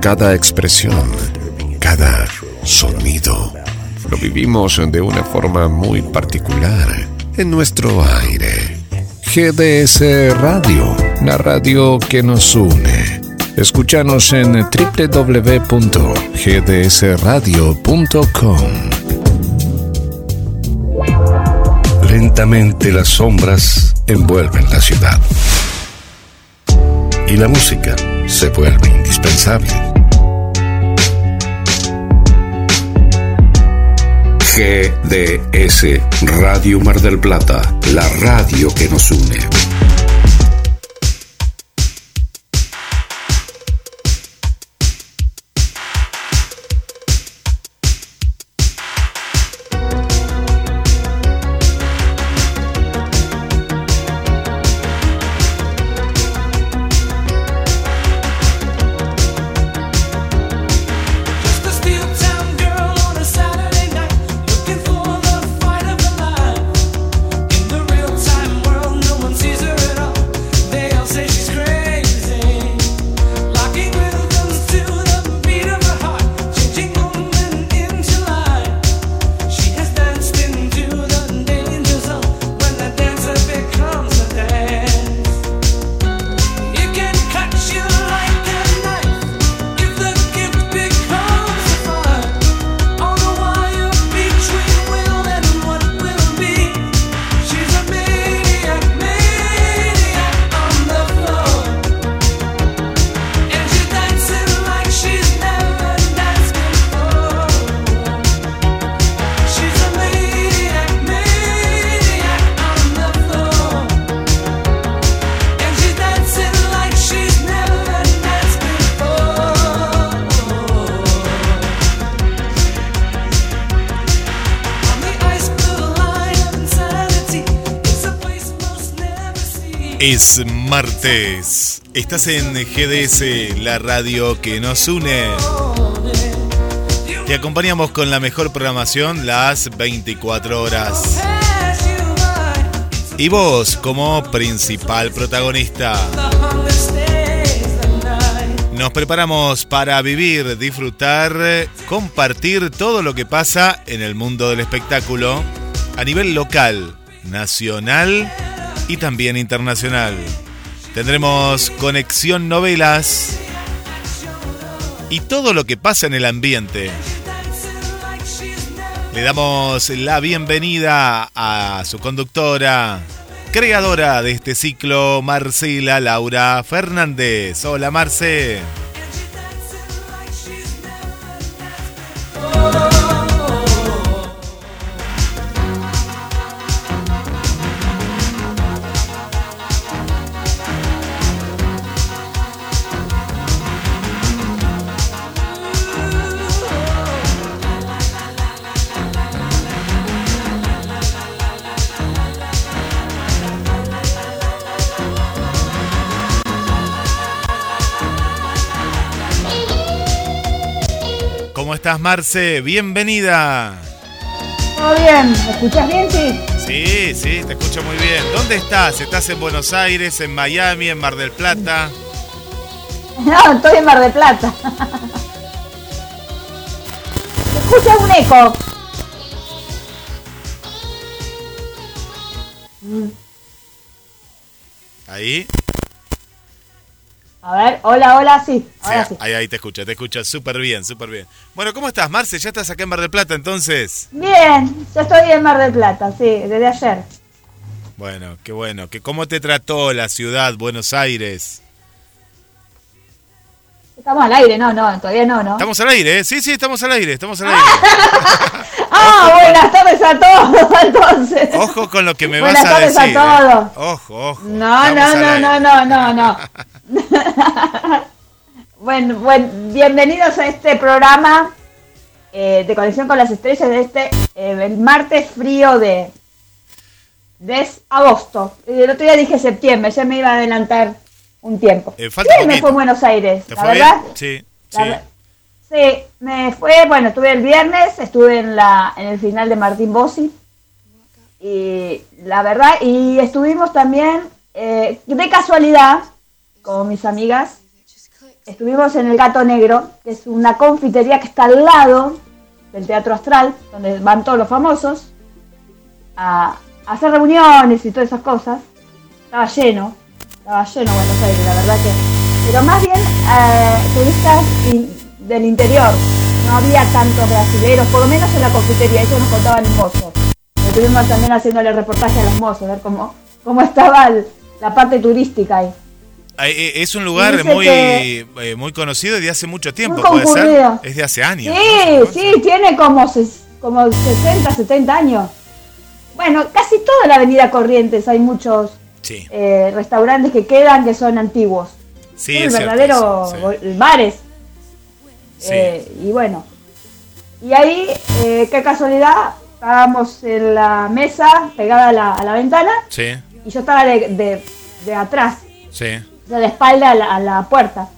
Cada expresión, cada sonido, lo vivimos de una forma muy particular en nuestro aire. GDS Radio, la radio que nos une. Escúchanos en www.gdsradio.com. Lentamente las sombras envuelven la ciudad. Y la música se vuelve indispensable. GDS Radio Mar del Plata, la radio que nos une. Martes. Estás en GDS, la radio que nos une. Te acompañamos con la mejor programación las 24 horas. Y vos como principal protagonista. Nos preparamos para vivir, disfrutar, compartir todo lo que pasa en el mundo del espectáculo a nivel local, nacional y también internacional. Tendremos conexión novelas y todo lo que pasa en el ambiente. Le damos la bienvenida a su conductora, creadora de este ciclo, Marcela Laura Fernández. Hola Marce. Estás, Marce? Bienvenida. Todo bien, ¿me escuchas bien, sí? Sí, sí, te escucho muy bien. ¿Dónde estás? ¿Estás en Buenos Aires, en Miami, en Mar del Plata? No, estoy en Mar del Plata. escucha un eco. ¿Ahí? A ver, hola, hola, sí. Ahí, ahí te escucha, te escucha súper bien, súper bien. Bueno, ¿cómo estás, Marce? ¿Ya estás acá en Mar del Plata entonces? Bien, ya estoy en Mar del Plata, sí, desde ayer. Bueno, qué bueno. ¿Cómo te trató la ciudad, Buenos Aires? Estamos al aire, no, no, todavía no, ¿no? Estamos al aire, ¿eh? Sí, sí, estamos al aire, estamos al aire. ah, buenas tardes a todos, entonces. Ojo con lo que me vas a decir. Buenas tardes a todos. ¿eh? Ojo, ojo. No, no, no, no, no, no, no. bueno, bueno, bienvenidos a este programa eh, de Conexión con las Estrellas de este eh, el martes frío de, de agosto. El otro día dije septiembre, ya me iba a adelantar un tiempo. Eh, sí, me fue a Buenos Aires, ¿Te la fue verdad. Bien? Sí, sí. sí, me fue, bueno, estuve el viernes, estuve en la en el final de Martín Bossi. Y la verdad, y estuvimos también, eh, de casualidad, como mis amigas, estuvimos en el Gato Negro, que es una confitería que está al lado del Teatro Astral, donde van todos los famosos a, a hacer reuniones y todas esas cosas. Estaba lleno, estaba lleno Buenos Aires, la verdad que. Pero más bien eh, turistas in- del interior. No había tantos brasileños, por lo menos en la confitería, eso nos contaban los mozos. Estuvimos también haciéndole reportaje a los mozos, ver cómo, cómo estaba el- la parte turística ahí. Ah, eh, Es un lugar muy, que- eh, muy conocido de hace mucho tiempo, puede ser. Es de hace años. Sí, ¿no? sí, tiene como, ses- como 60, 70 años. Bueno, casi toda la avenida Corrientes hay muchos Sí, eh, restaurantes que quedan que son antiguos. sí, Son es el cierto verdadero eso, sí. go- bares. Eh, y bueno, y ahí, eh, qué casualidad, estábamos en la mesa pegada a la, a la ventana y yo estaba de, de- de atrás, de la espalda a la, a la puerta.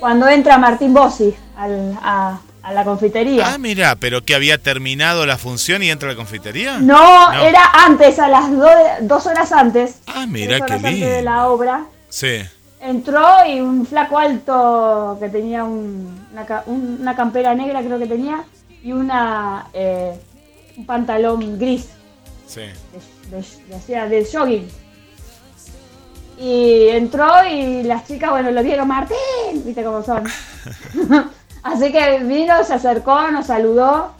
Cuando entra Martín Bossi al- a, a la confitería. Ah, mira, pero que había terminado la función y entra a la confitería. No, No. era antes, a las do- dos horas antes. Ah, mira qué antes de lindo. la obra. Sí, Entró y un flaco alto que tenía un- una, ca- un- una campera negra, creo que tenía, y una eh, un pantalón gris, sí. de, de- de jogging. Y entró y las chicas, bueno, lo vieron, Martín, viste cómo son. Así que vino, se acercó, nos saludó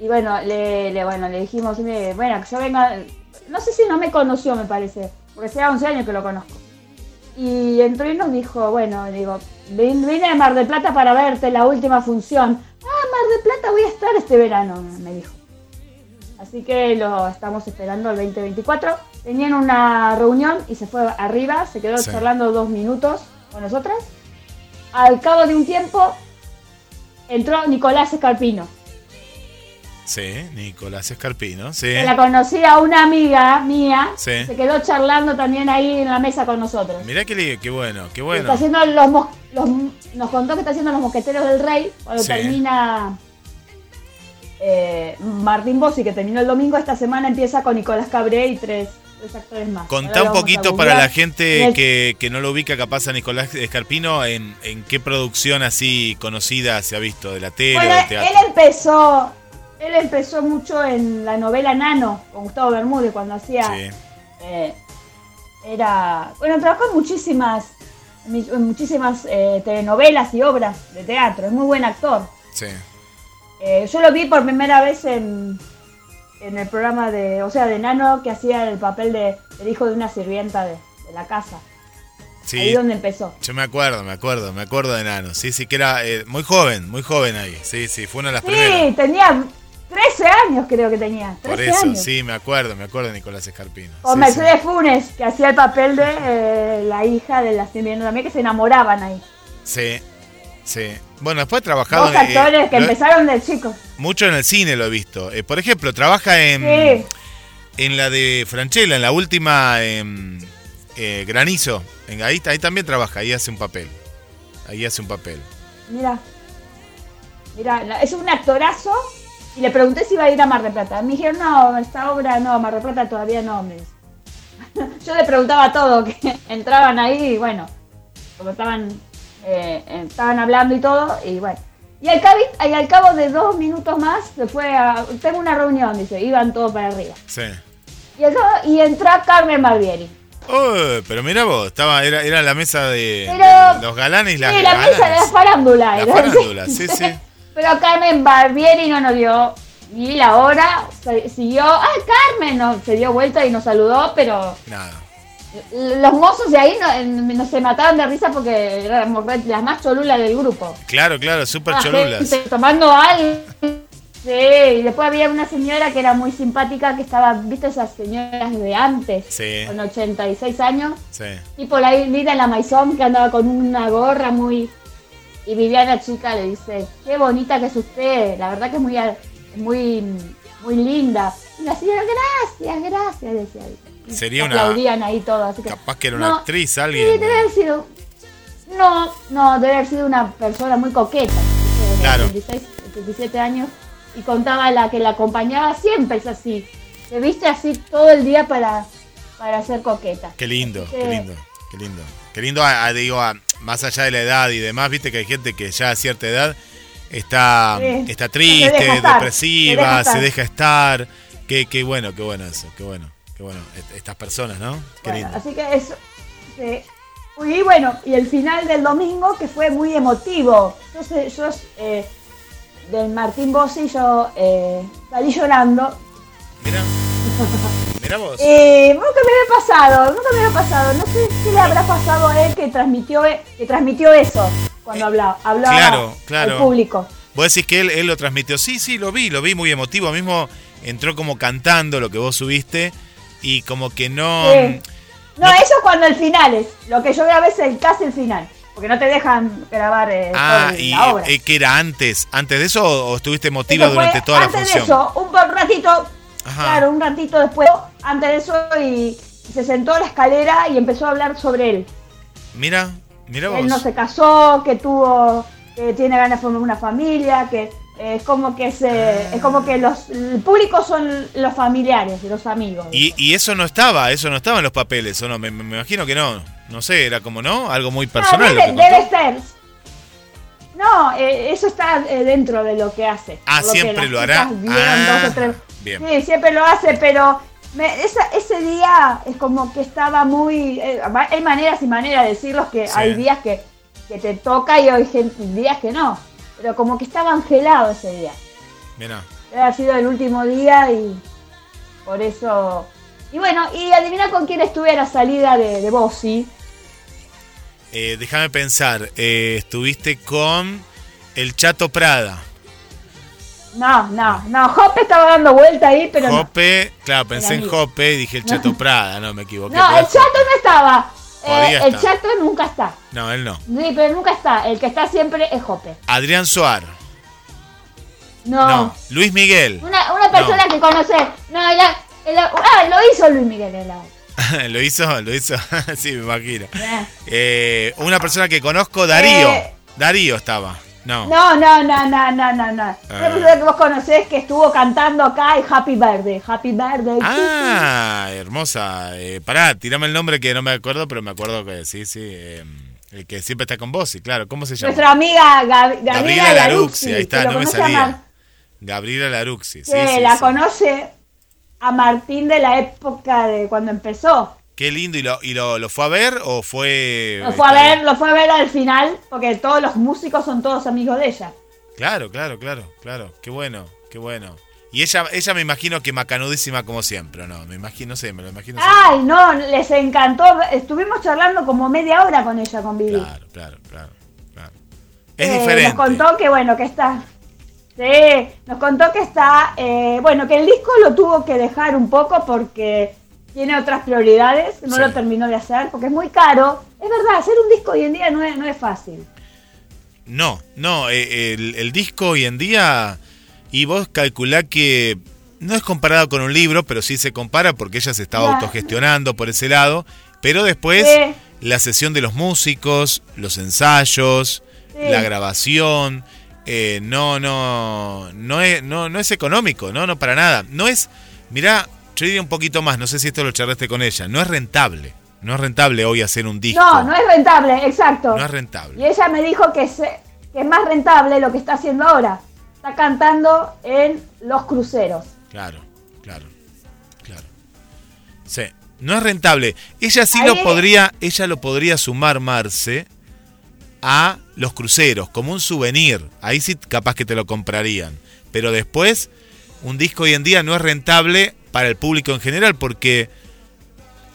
y bueno, le, le- bueno, le dijimos, "Mire, bueno, que yo venga, no sé si no me conoció, me parece, porque hace 11 años que lo conozco. Y entró y nos dijo, bueno, digo, "Vin- vine de Mar del Plata para verte la última función. Ah, Mar del Plata voy a estar este verano, me dijo. Así que lo estamos esperando el 2024. Tenían una reunión y se fue arriba, se quedó Sí. charlando dos minutos con nosotras. Al cabo de un tiempo entró Nicolás Escarpino. Sí, Nicolás Escarpino, sí. Que la conocía una amiga mía. Sí. Se quedó charlando también ahí en la mesa con nosotros. Mirá qué, qué bueno, qué Está bueno. haciendo los, los- nos contó que está haciendo los mosqueteros del rey cuando Sí. termina eh, Martín Bossi, que terminó el domingo, esta semana empieza con Nicolás Cabré y tres, tres actores más. Ahora Contá un poquito para la gente En- que, que no lo ubica capaz a Nicolás Escarpino, en, en qué producción así conocida se ha visto, de la tele Bueno, o del él teatro. empezó, él empezó mucho en la novela Nano con Gustavo Bermúdez cuando hacía Sí, eh, era bueno trabajó en muchísimas en muchísimas eh, telenovelas y obras de teatro es muy buen actor sí. Eh, yo lo vi por primera vez en, en el programa de o sea de Nano que hacía el papel de del hijo de una sirvienta de, de la casa Sí, ahí donde empezó yo me acuerdo, me acuerdo, me acuerdo de Nano. Sí, sí, que era eh, muy joven, muy joven ahí. Sí, sí, fue una de las sí primeras. tenía 13 años creo que tenía 13 Por eso, años sí, me acuerdo, me acuerdo de Nicolás Escarpino. Sí, Mercedes Funes, que hacía el papel de eh, la hija de la sirvienta también, que se enamoraban ahí. Sí, sí. Bueno, después he trabajado Dos eh, actores que lo- empezaron de chicos. mucho en el cine, lo he visto. Eh, por ejemplo, trabaja en, Sí. en la de Franchella, en la última em, eh, Granizo. En, ahí, ahí también trabaja, ahí hace un papel. Ahí hace un papel. Mira. Mira, es un actorazo. Y le pregunté si iba a ir a Mar del Plata. Me dijeron, no, esta obra no, Mar del Plata todavía no. Me. Yo le preguntaba todo, que entraban ahí y bueno, como estaban, eh, estaban hablando y todo, y bueno. Y al, cabo, y al cabo de dos minutos más se fue a. Tengo una reunión, dice, iban todos para arriba. Sí. Y, cabo- y entró Carmen Barbieri. Oh, pero mira vos, estaba, era, era la mesa de, Pero- de los galanes y las Sí, la mesa de la galanas. farándula. La farándula, sí, sí. Pero Carmen Barbieri no nos dio ni la hora, siguió, ah, Carmen, no, se dio vuelta y nos saludó, pero Nada. Los mozos de ahí no, no se mataban de risa porque éramos las más cholulas del grupo. Claro, claro, súper La cholulas. gente tomando algo. Sí, y después había una señora que era muy simpática, que estaba, viste esas señoras de antes, Sí. con 86 años, Sí. tipo la linda en la maizón que andaba con una gorra muy... Y Viviana Chica le dice, qué bonita que es usted, la verdad que es muy, muy, muy linda. Y la señora, gracias, gracias, decía. Y Sería una- Aplaudían ahí todo, así que... Capaz que era una No, actriz, Sí, alguien. debe haber sido... No, no, debe haber sido una persona muy coqueta. Claro. 86, 87 años. Y contaba la que la acompañaba siempre es así. Se viste así todo el día para, para ser coqueta. Qué lindo, Sí. qué lindo, qué lindo. Qué lindo, a- a- digo, a- más allá de la edad y demás, viste que hay gente que ya a cierta edad está, Sí. está triste, deja estar, depresiva, se deja se deja estar. Qué, qué bueno, qué bueno eso, qué bueno, qué bueno. Est- Estas personas, ¿no? Qué Bueno, lindo. así que eso. sí. Y bueno, y el final del domingo que fue muy emotivo. Sé- yo eh, del Martín Bossi yo eh, salí llorando. Mira, mira vos. Eh, nunca me había pasado, nunca me había pasado. No sé qué le habrá pasado a él que transmitió, que transmitió eso cuando hablaba, hablaba claro, claro. al público. Vos decís que él, él lo transmitió. Sí, sí, lo vi, lo vi muy emotivo. Mismo entró como cantando lo que vos subiste y como que no... Sí. No, No eso cuando el final es. Lo que yo grabé es el, casi el final. Porque no te dejan grabar eh, Ah, y la obra. eh, que era antes, antes de eso o, estuviste emotiva durante toda la antes función. de eso, un, ratito, Ajá. claro, un ratito después, antes de eso, y se sentó a la escalera y empezó a hablar sobre él. Mira, mira vos. Él no se casó, que tuvo, que tiene ganas de formar una familia, que es como que se, es como que los, el público son los familiares, los amigos. Y, y eso no estaba, eso no estaba en los papeles, ¿o no? Me, me imagino que no. No sé, era como, ¿no? Algo muy personal. debe, ser. No, eh, eso está eh, dentro de lo que hace. Ah, siempre lo hará. Ah, dos o tres- bien. Sí, siempre lo hace, pero me- esa- ese día es como que estaba muy... eh, hay maneras y maneras de decirlo, que Sí. hay días que, que te toca y hay gente- días que no. Pero como que estaba angelado ese día. Mira. Ha sido el último día y por eso... Y bueno, y adivina con quién estuve a la salida de, de Bossi. Eh, déjame pensar, eh, estuviste con el Chato Prada. No, no, no, Hoppe estaba dando vuelta ahí, pero no. Jope, claro, pensé en. Jope y dije el Chato Prada, no me equivoqué. No, el chato Jope. no estaba. Eh, el chato nunca está. No, él no. Sí, pero nunca está. El que está siempre es Jope. Adrián Suar. No. No. Luis Miguel. Una, una persona que conoce. No, la, la- ah, lo hizo Luis Miguel en la. lo hizo, lo hizo. sí, me imagino. Eh, una persona que conozco, Darío. Eh. Darío estaba. No. No, no, no, no, no, no, no. Ah. Que vos conocés que estuvo cantando acá y Happy Birthday. Happy Birthday. Ah, hermosa. Eh, pará, tirame el nombre que no me acuerdo, pero me acuerdo que sí, sí. eh, el que siempre está con vos, sí, claro. ¿Cómo se llama? Nuestra amiga Gab- Gabriela, Gabriela Laruxi. Laruxi, ahí está, no me Mar- salía. Gabriela Laruxi, sí, sí, la sí. conoce a Martín de la época de cuando empezó. Qué lindo. ¿Y, lo, y lo, lo fue a ver o fue.? Lo fue a está ver, lo fue a ver al final, porque todos los músicos son todos amigos de ella. Claro, claro, claro, claro. Qué bueno, qué bueno. Y ella, ella me imagino que macanudísima como siempre, ¿o ¿no? Me imagino, no sé, me lo imagino. siempre. Ay, no, les encantó. Estuvimos charlando como media hora con ella, con Vivi. Claro, claro, claro, claro. Es Eh, diferente. Nos contó que, bueno, que está. Sí, nos contó que está. eh, bueno, que el disco lo tuvo que dejar un poco porque tiene otras prioridades. No Sí. lo terminó de hacer porque es muy caro. Es verdad, hacer un disco hoy en día no es, no es fácil. No, no, eh, el, el disco hoy en día, y vos calculá que no es comparado con un libro, pero sí se compara porque ella se estaba autogestionando por ese lado, pero después Sí. la sesión de los músicos, los ensayos, Sí. la grabación, eh, no, no, no es, no, no es económico, no, no para nada. No es, mirá, yo diría un poquito más, no sé si esto lo charlaste con ella, no es rentable, no es rentable hoy hacer un disco. No, no es rentable, exacto. No es Y rentable. ella me dijo que, se- que es más rentable lo que está haciendo ahora. Está cantando en los cruceros. Claro, claro, claro. Sí, no es rentable. Ella sí Ahí- lo podría, ella lo podría sumar, Marce, a los cruceros, como un souvenir. Ahí sí capaz que te lo comprarían. Pero después, un disco hoy en día no es rentable para el público en general porque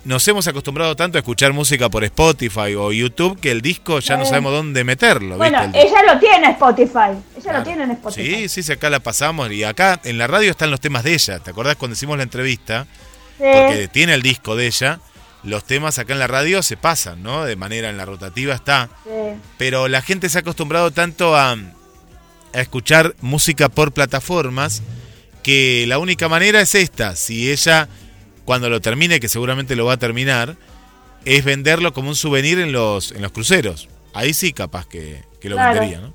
nos hemos acostumbrado tanto a escuchar música por Spotify o YouTube que el disco ya no Sí. sabemos dónde meterlo. Bueno, ella lo tiene en Spotify. Ella Claro. lo tiene en Spotify. Sí, sí, sí, acá la pasamos. Y acá en la radio están los temas de ella. ¿Te acordás cuando hicimos la entrevista? Sí. porque tiene el disco de ella, los temas acá en la radio se pasan, ¿no? De manera en la rotativa está. Sí. Pero la gente se ha acostumbrado tanto a, a escuchar música por plataformas que la única manera es esta. Si ella, cuando lo termine, que seguramente lo va a terminar, es venderlo como un souvenir en los, en los cruceros. Ahí sí capaz que, que lo Claro. vendería, ¿no?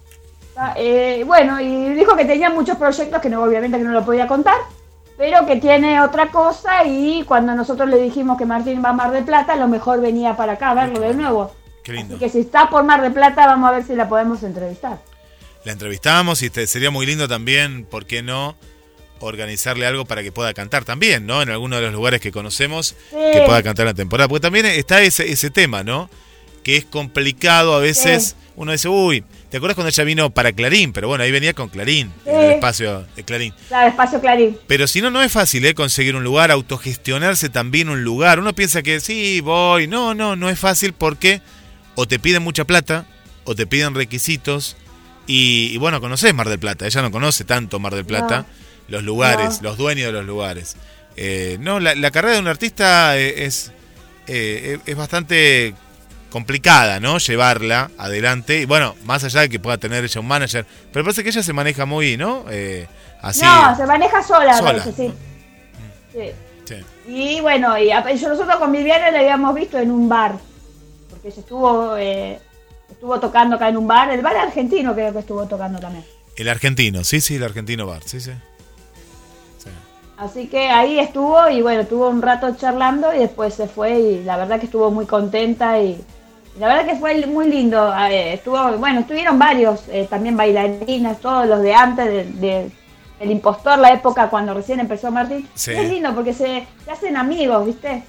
Ah, eh, bueno, y dijo que tenía muchos proyectos que no, obviamente que no lo podía contar, pero que tiene otra cosa y cuando nosotros le dijimos que Martín va a Mar del Plata, a lo mejor venía para acá a verlo de nuevo. Qué lindo. Así que si está por Mar de Plata, vamos a ver si la podemos entrevistar. La entrevistamos y este, sería muy lindo también, ¿por qué no? Organizarle algo para que pueda cantar también, ¿no? En alguno de los lugares que conocemos, que pueda cantar la temporada. Porque también está ese, ese tema, ¿no? Que es complicado a veces. Uno dice, uy, ¿te acuerdas cuando ella vino para Clarín? Pero bueno, ahí venía con Clarín, el espacio de Clarín. Claro, espacio Clarín. Pero si no, no es fácil, ¿eh? Conseguir un lugar, autogestionarse también un lugar. Uno piensa que sí, voy. No, no, no es fácil porque o te piden mucha plata, o te piden requisitos. Y, bueno, conoces Mar del Plata. Ella no conoce tanto Mar del Plata los lugares, los dueños de los lugares. Eh, no, la, carrera de un artista eh, es, eh, es bastante complicada, ¿no? Llevarla adelante. Y bueno, más allá de que pueda tener ella un manager, pero parece que ella se maneja muy, ¿no? así. No, se maneja sola, Parece, sí. Sí. Y bueno, y nosotros con Viviana la habíamos visto en un bar, porque se estuvo, estuvo tocando acá en un bar, el bar argentino creo que estuvo tocando también. El argentino, sí, sí, el argentino bar, sí, sí. Así que ahí estuvo y bueno, estuvo un rato charlando y después se fue y la verdad que estuvo muy contenta y, la verdad que fue muy lindo. Eh, estuvo, bueno, estuvieron varios, eh, también bailarinas, todos los de antes de, El Impostor, la época cuando recién empezó Martín. Es lindo porque se, hacen amigos, ¿viste?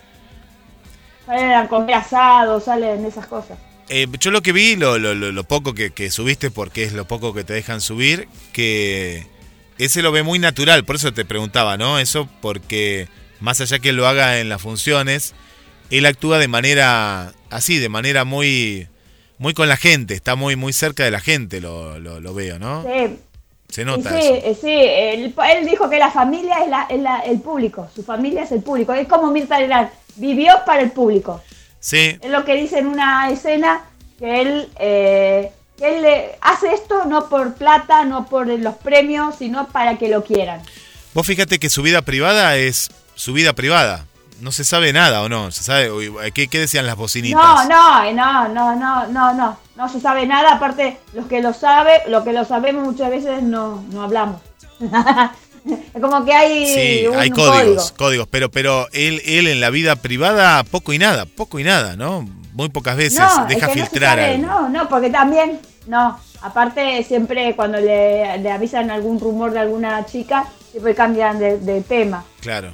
Salen a comer asado, salen esas cosas. Eh, yo lo que vi, lo, lo, lo poco que, que subiste, porque es lo poco que te dejan subir, que ese lo ve muy natural, por eso te preguntaba, ¿no? Eso porque más allá que lo haga en las funciones, él actúa de manera así, de manera muy muy con la gente, está muy muy cerca de la gente, lo, lo, veo, ¿no? Sí. Se nota. Sí, eso. sí, él, dijo que la familia es, la, es el público, su familia es el público, es como Mirta Legrand, vivió para el público. Sí. Es lo que dice en una escena que él eh, él hace esto no por plata, no por los premios, sino para que lo quieran. Vos fíjate que su vida privada es su vida privada. No se sabe nada o no, se sabe qué, decían las bocinitas. No, no, no, no, no, no, no, no se sabe nada. Aparte, los que lo sabe, lo que lo sabemos muchas veces no, no hablamos. como que hay, sí, hay códigos, códigos, pero, pero él, él en la vida privada poco y nada, poco y nada, ¿no? muy pocas veces deja filtrar. No, no, no, porque también, no, aparte siempre cuando le, avisan algún rumor de alguna chica, siempre cambian de, tema. Claro,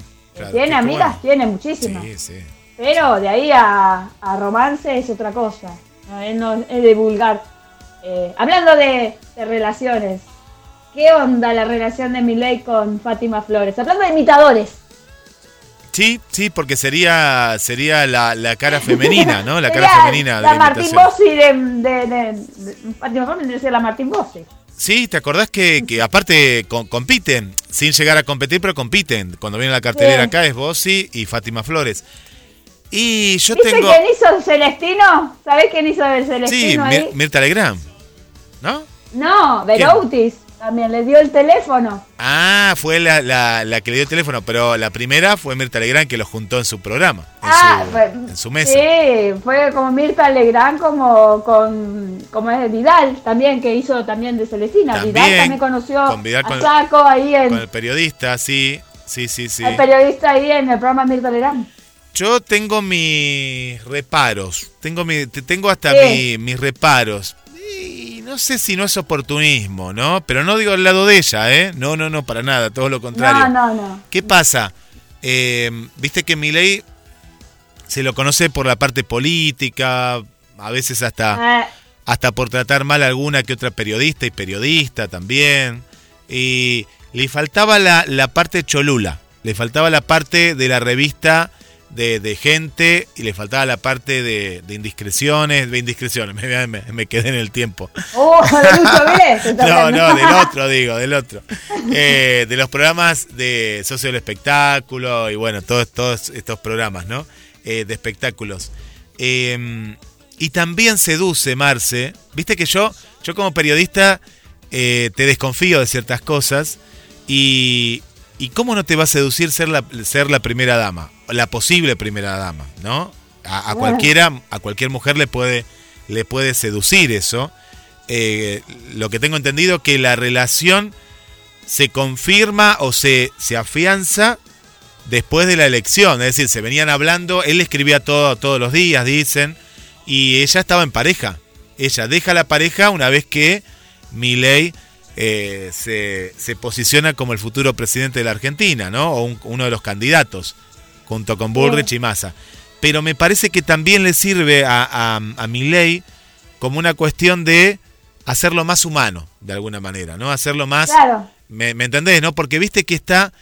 Tiene amigas, tiene muchísimas. Sí, sí. Pero de ahí a, romance es otra cosa. No, es de vulgar. Eh, hablando de, relaciones, ¿qué onda la relación de Miley con Fátima Flores? Hablando de imitadores. Sí, sí, porque sería sería la, la cara femenina, ¿no? La cara femenina la Martín Bossi de, de, de, la Martín Bossi. Sí, ¿te acordás que, que aparte compiten, sin llegar a competir, pero compiten? Cuando viene la cartelera acá es Bossi y Fátima Flores. Y yo tengo... quién hizo el Celestino? ¿Sabés quién hizo el Celestino Sí, Mirta Legrand, ¿no? No, Veroutis. También le dio el teléfono. Ah, fue la, la, que le dio el teléfono, pero la primera fue Mirta Legrand que lo juntó en su programa, en, ah, su, fue, en su mesa. Sí, fue como Mirta Legrand como con como es Vidal también que hizo también de Celestina. Vidal también conoció con Vidal, a Saco ahí en con el periodista, sí, sí, sí, sí. El periodista ahí en el programa Mirta Legrand. Yo tengo mis reparos, tengo mi, tengo hasta mis reparos no sé si no es oportunismo, ¿no? Pero no digo al lado de ella, ¿eh? No, no, no, para nada, todo lo contrario. No, no, no. ¿Qué pasa? Eh, viste que Milei se lo conoce por la parte política, a veces hasta, ah. hasta por tratar mal a alguna que otra periodista y periodista también. Y le faltaba la, la parte cholula, le faltaba la parte de la revista de, gente y le faltaba la parte de, indiscreciones, de indiscreciones, me, quedé en el tiempo. Oh, de no, no, del otro digo, del otro. Eh, de los programas de Socio del Espectáculo y bueno, todos, todos estos programas, ¿no? Eh, de espectáculos. Em, y también seduce, Marce. Viste que yo, yo como periodista eh, te desconfío de ciertas cosas y, ¿Y cómo no te va a seducir ser la, ser la primera dama? La posible primera dama, ¿no? A, cualquiera, a cualquier mujer le puede, le puede seducir eso. Eh, lo que tengo entendido que la relación se confirma o se, se afianza después de la elección. Es decir, se venían hablando, él escribía todo, todos los días, dicen, y ella estaba en pareja. Ella deja la pareja una vez que Milei eh, se, se, posiciona como el futuro presidente de la Argentina, ¿no? O uno de los candidatos, junto con Bullrich y Massa. Pero me parece que también le sirve a, a, a Milei como una cuestión de hacerlo más humano, de alguna manera, ¿no? Hacerlo más... Claro. ¿Me, me entendés, no? Porque viste que está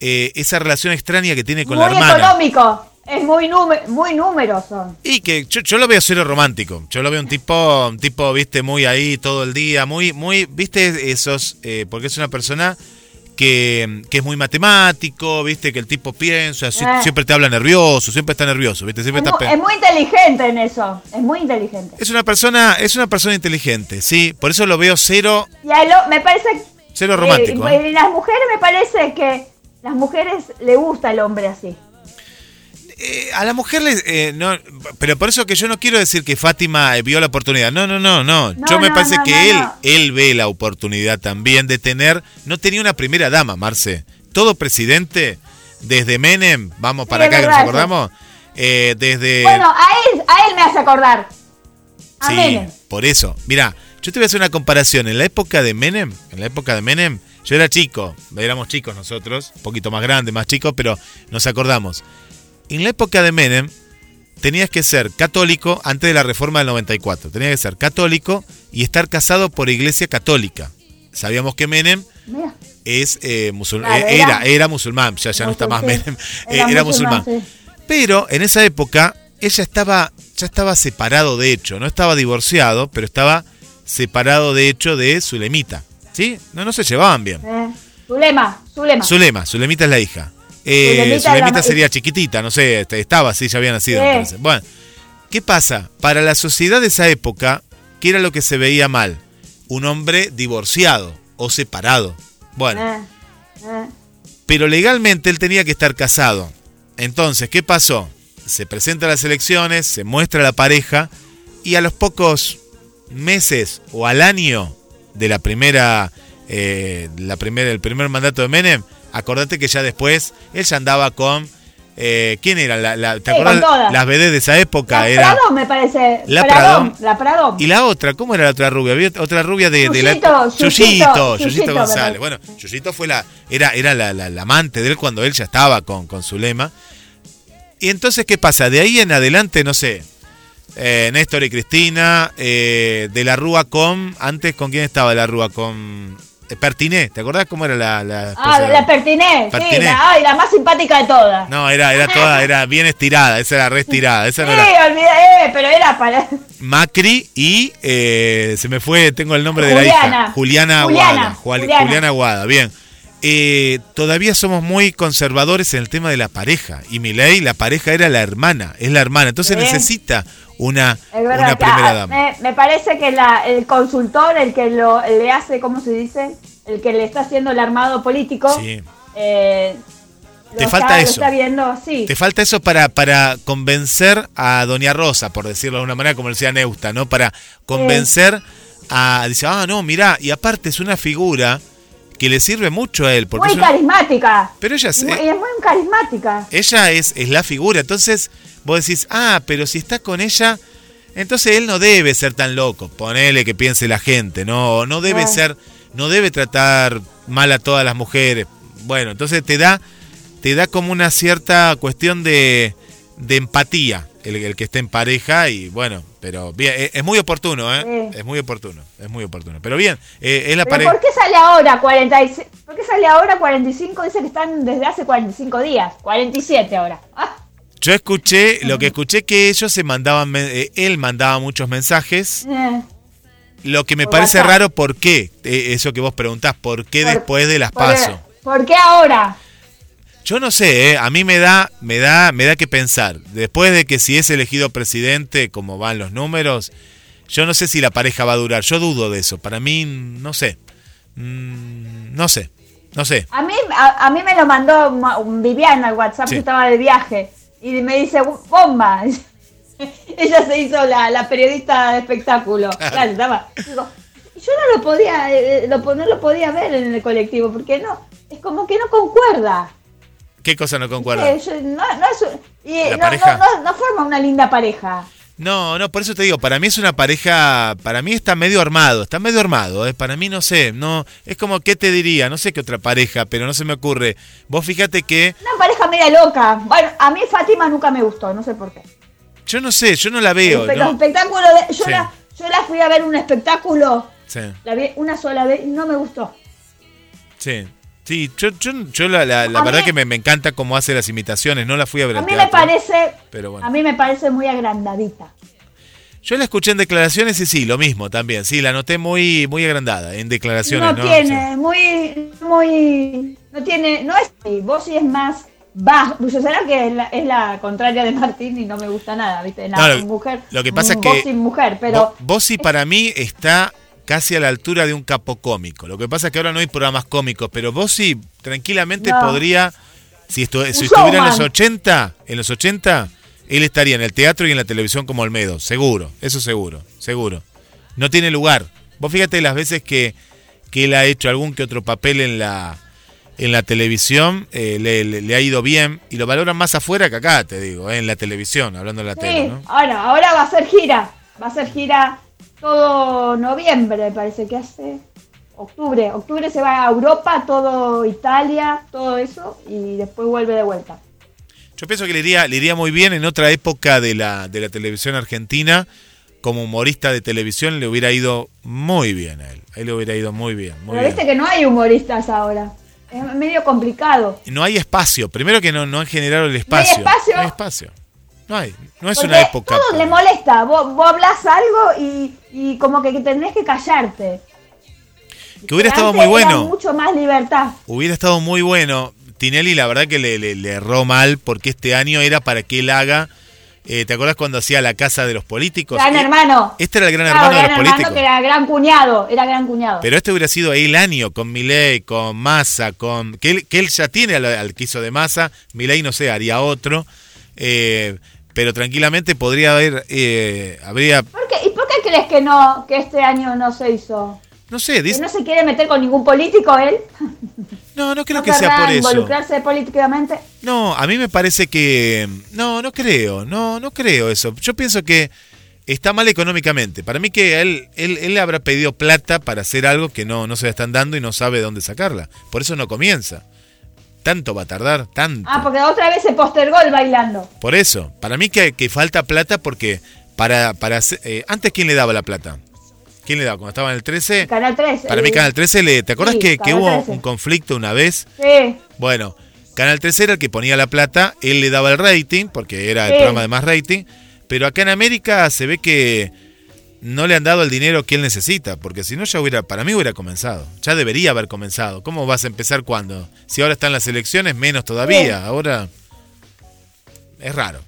eh, esa relación extraña que tiene con muy la hermana. económico. Es muy, muy numeroso. Y que yo, yo, lo veo cero romántico. Yo lo veo un tipo, un tipo, viste, muy ahí todo el día, muy, muy, viste, esos, eh, porque es una persona que, que, es muy matemático, viste, que el tipo piensa, eh. siempre te habla nervioso, siempre está nervioso, viste, siempre es, está muy, es muy inteligente en eso, es muy inteligente. Es una persona, es una persona inteligente, sí, por eso lo veo cero. Y a lo, me parece. Cero romántico. Eh, las mujeres me parece que las mujeres le gusta el hombre así. Eh, a la mujer le, eh, no, pero por eso que yo no quiero decir que Fátima vio la oportunidad. No, no, no, no. No, yo me no, parece que él, él ve la oportunidad también de tener. No tenía una primera dama, Marce. Todo presidente, desde Menem, vamos para acá que nos acordamos. eh, desde. Bueno, a él, a él me hace acordar. A sí, Menem. por eso. Mira, yo te voy a hacer una comparación. En la época de Menem, en la época de Menem, yo era chico, éramos chicos nosotros, un poquito más grandes, más chicos, pero nos acordamos. En la época de Menem tenías que ser católico antes de la reforma del 94. Tenías que ser católico y estar casado por iglesia católica. Sabíamos que Menem Mira. es eh, musulmán, Claro, era, era- era musulmán, ya, ya no está más Sí, Menem, eh, era era musulmán, musulmán. sí. Pero en esa época ella estaba, ya estaba separado de hecho, no estaba divorciado, pero estaba separado de hecho de Zulemita. ¿Sí? No, no se llevaban bien. Eh, Zulema, Zulema. Zulema, Zulemita es la hija. Eh, Zulemita sería chiquitita, no sé, este, estaba, sí, ya había nacido. Sí. parece. Bueno, ¿qué pasa? Para la sociedad de esa época, ¿qué era lo que se veía mal? Un hombre divorciado o separado. Bueno, Eh, eh. pero legalmente él tenía que estar casado. Entonces, ¿qué pasó? Se presentan las elecciones, se muestra la pareja y a los pocos meses o al año de la primera, eh, la primera, el primer mandato de Menem, acordate que ya después él ya andaba con eh, ¿quién era? La, la- ¿Te Sí. Las BD de esa época La era me parece. La Pradón, Prado. La Prado. y la otra, ¿cómo era la otra rubia? Había otra rubia de, de la Yuyito, Yuyito, González. Bueno, Yuyito fue la, era, era la, la- la amante de él cuando él ya estaba con, con su lema. Y entonces, ¿qué pasa? De ahí en adelante, no sé, eh, Néstor y Cristina, eh, de la Rúa con, antes, ¿con quién estaba de la Rúa? Con Pertiné, ¿te acordás cómo era la... la Ah, la Pertiné. Sí, la, ay, la más simpática de todas. No, era, era toda, era bien estirada, esa era re estirada, esa sí, no era... olvidé, eh, pero era para. Macri y eh, se me fue, tengo el nombre de la Juliana. hija. Juliana Juliana, Aguada. Juliana. Juliana Aguada, bien. Eh, todavía somos muy conservadores en el tema de la pareja. Y mi ley, la pareja era la hermana, es la hermana. Entonces necesita una, Es verdad una primera ah, dama. Me, me parece que la, el consultor, el que lo, le hace, ¿cómo se dice? El que le está haciendo el armado político. Sí. eh, Te falta eso. está viendo, sí. Te falta eso para, para convencer a Doña Rosa, por decirlo de alguna manera, como decía Neusta, ¿no? Para convencer a. Dice, ah, no, mirá, y aparte es una figura que le sirve mucho a él. Porque muy es una- carismática. Pero ella muy- y es muy carismática. ella es, es la figura. Entonces vos decís, ah, pero si está con ella, entonces él no debe ser tan loco. Ponele que piense la gente, no, no debe Ah. ser, no debe tratar mal a todas las mujeres. Bueno, entonces te da, te da como una cierta cuestión de, de empatía el, el que esté en pareja y bueno, pero bien, es, es muy oportuno, ¿eh? Sí. Es muy oportuno, es muy oportuno. Pero bien, eh, es la pareja. ¿por qué sale ahora 46? ¿Por qué sale ahora 45? Dice que están desde hace 45 días. 47 ahora. Ah, Yo escuché, lo que escuché que ellos se mandaban, eh, él mandaba muchos mensajes eh. Lo que me Por parece WhatsApp. raro, ¿por qué? Eh, eso que vos preguntás, ¿por qué Por- después de las ¿Por pasos? qué- ¿Por qué ahora? Yo no sé, eh, a mí me da, me da, me da que pensar. Después de que si es elegido presidente, como van los números, yo no sé si la pareja va a durar. Yo dudo de eso. Para mí, no sé. Mm, no sé. No sé. A mí, a, a mí me lo mandó Ma- Viviana al WhatsApp Sí. que estaba de viaje. Y me dice, bomba. Ella se hizo la, la periodista de espectáculo. Claro, estaba. Digo, yo no lo podía, eh, lo, no lo podía ver en el colectivo, porque no, es como que no concuerda. ¿Qué cosa no concuerda? Eh, yo- no, no, no, no forma una linda pareja. No, no, por eso te digo, para mí es una pareja, para mí está medio armado, está medio armado, ¿eh? para mí no sé, no, es como, ¿qué te diría? No sé qué otra pareja, pero no se me ocurre. Vos fíjate que... Una pareja media loca. Bueno, a mí Fátima nunca me gustó, no sé por qué. Yo no sé, yo no la veo. El, ¿no? espectáculo de, yo, la, yo la fui a ver un espectáculo, sí. la vi una sola vez y no me gustó. Sí. Sí, yo, yo, yo la, la, la verdad que me, me, encanta cómo hace las imitaciones, no la fui a ver. A mí teatro, me parece, pero bueno. a mí me parece muy agrandadita. Yo la escuché en declaraciones y sí, lo mismo también. Sí, la noté muy, muy agrandada en declaraciones. No, ¿no? tiene, sí. muy, muy, no tiene, no es así. Vos sí es más bajo. Yo será que es la, es la, contraria de Martín y no me gusta nada, ¿viste? La no, mujer. Lo que pasa es que. Vos sin mujer, pero. Vos sí para mí está casi a la altura de un capo cómico. Lo que pasa es que ahora no hay programas cómicos, pero vos sí tranquilamente no. podría, si, estu si estuviera en los 80, en los 80, él estaría en el teatro y en la televisión como Olmedo, seguro, eso seguro, seguro. No tiene lugar. Vos fíjate las veces que, que él ha hecho algún que otro papel en la en la televisión eh, le, le, le, ha ido bien y lo valoran más afuera que acá, te digo, eh, en la televisión, hablando de la sí, tele. ¿no? Ahora, ahora va a ser gira, va a ser gira todo noviembre, parece que hace octubre. Octubre se va a Europa, todo Italia, todo eso, y después vuelve de vuelta. Yo pienso que le iría, le iría muy bien en otra época de la, de la televisión argentina. Como humorista de televisión le hubiera ido muy bien a él. A él le hubiera ido muy bien. Muy Pero bien. viste que no hay humoristas ahora. Es medio complicado. No hay espacio. Primero que no, no han generado el espacio. ¿No hay espacio? No hay espacio. No hay. No es Porque una época. Todo para- le molesta. Vos, vos hablas algo y, y como que tenés que callarte. Que hubiera estado muy bueno. mucho más libertad. Hubiera estado muy bueno. Tinelli la verdad que le, le- le erró mal porque este año era para que él haga... eh, ¿Te acuerdas cuando hacía la casa de los políticos? Gran Eh, hermano. Este era el gran Claro, hermano de gran los hermano políticos. que era gran cuñado. Era gran cuñado. Pero este hubiera sido el año con Milei, con Massa, con que él, que él ya tiene al, al que hizo de Massa, Milei no sé, haría otro, eh, pero tranquilamente podría haber, eh, habría, ¿Por qué? ¿Y por qué crees que no que este año no se hizo? no sé, ¿Que dice, no se quiere meter con ningún político él? no, no creo ¿No que sea por eso. involucrarse políticamente? No, a mí me parece que, no, no creo, no, no creo eso. Yo pienso que está mal económicamente. Para mí que él, él, él le habrá pedido plata para hacer algo que no, no se la están dando y no sabe de dónde sacarla. Por eso no comienza. Tanto va a tardar, tanto. Ah, porque otra vez se postergó el bailando. Por eso, para mí que, que falta plata porque para, para eh, antes quién le daba la plata? ¿Quién le daba? Cuando estaba en el 13, Canal 13. para mí Canal 13 le, ¿te acuerdas Sí, que, que hubo 13. un conflicto una vez? Sí, Bueno, Canal 13 era el que ponía la plata, él le daba el rating porque era el programa de más rating, pero acá en América se ve que no le han dado el dinero que él necesita, porque si no ya hubiera, para mí hubiera comenzado, ya debería haber comenzado. ¿Cómo vas a empezar cuando? Si ahora están las elecciones, menos todavía, Sí. ahora es raro,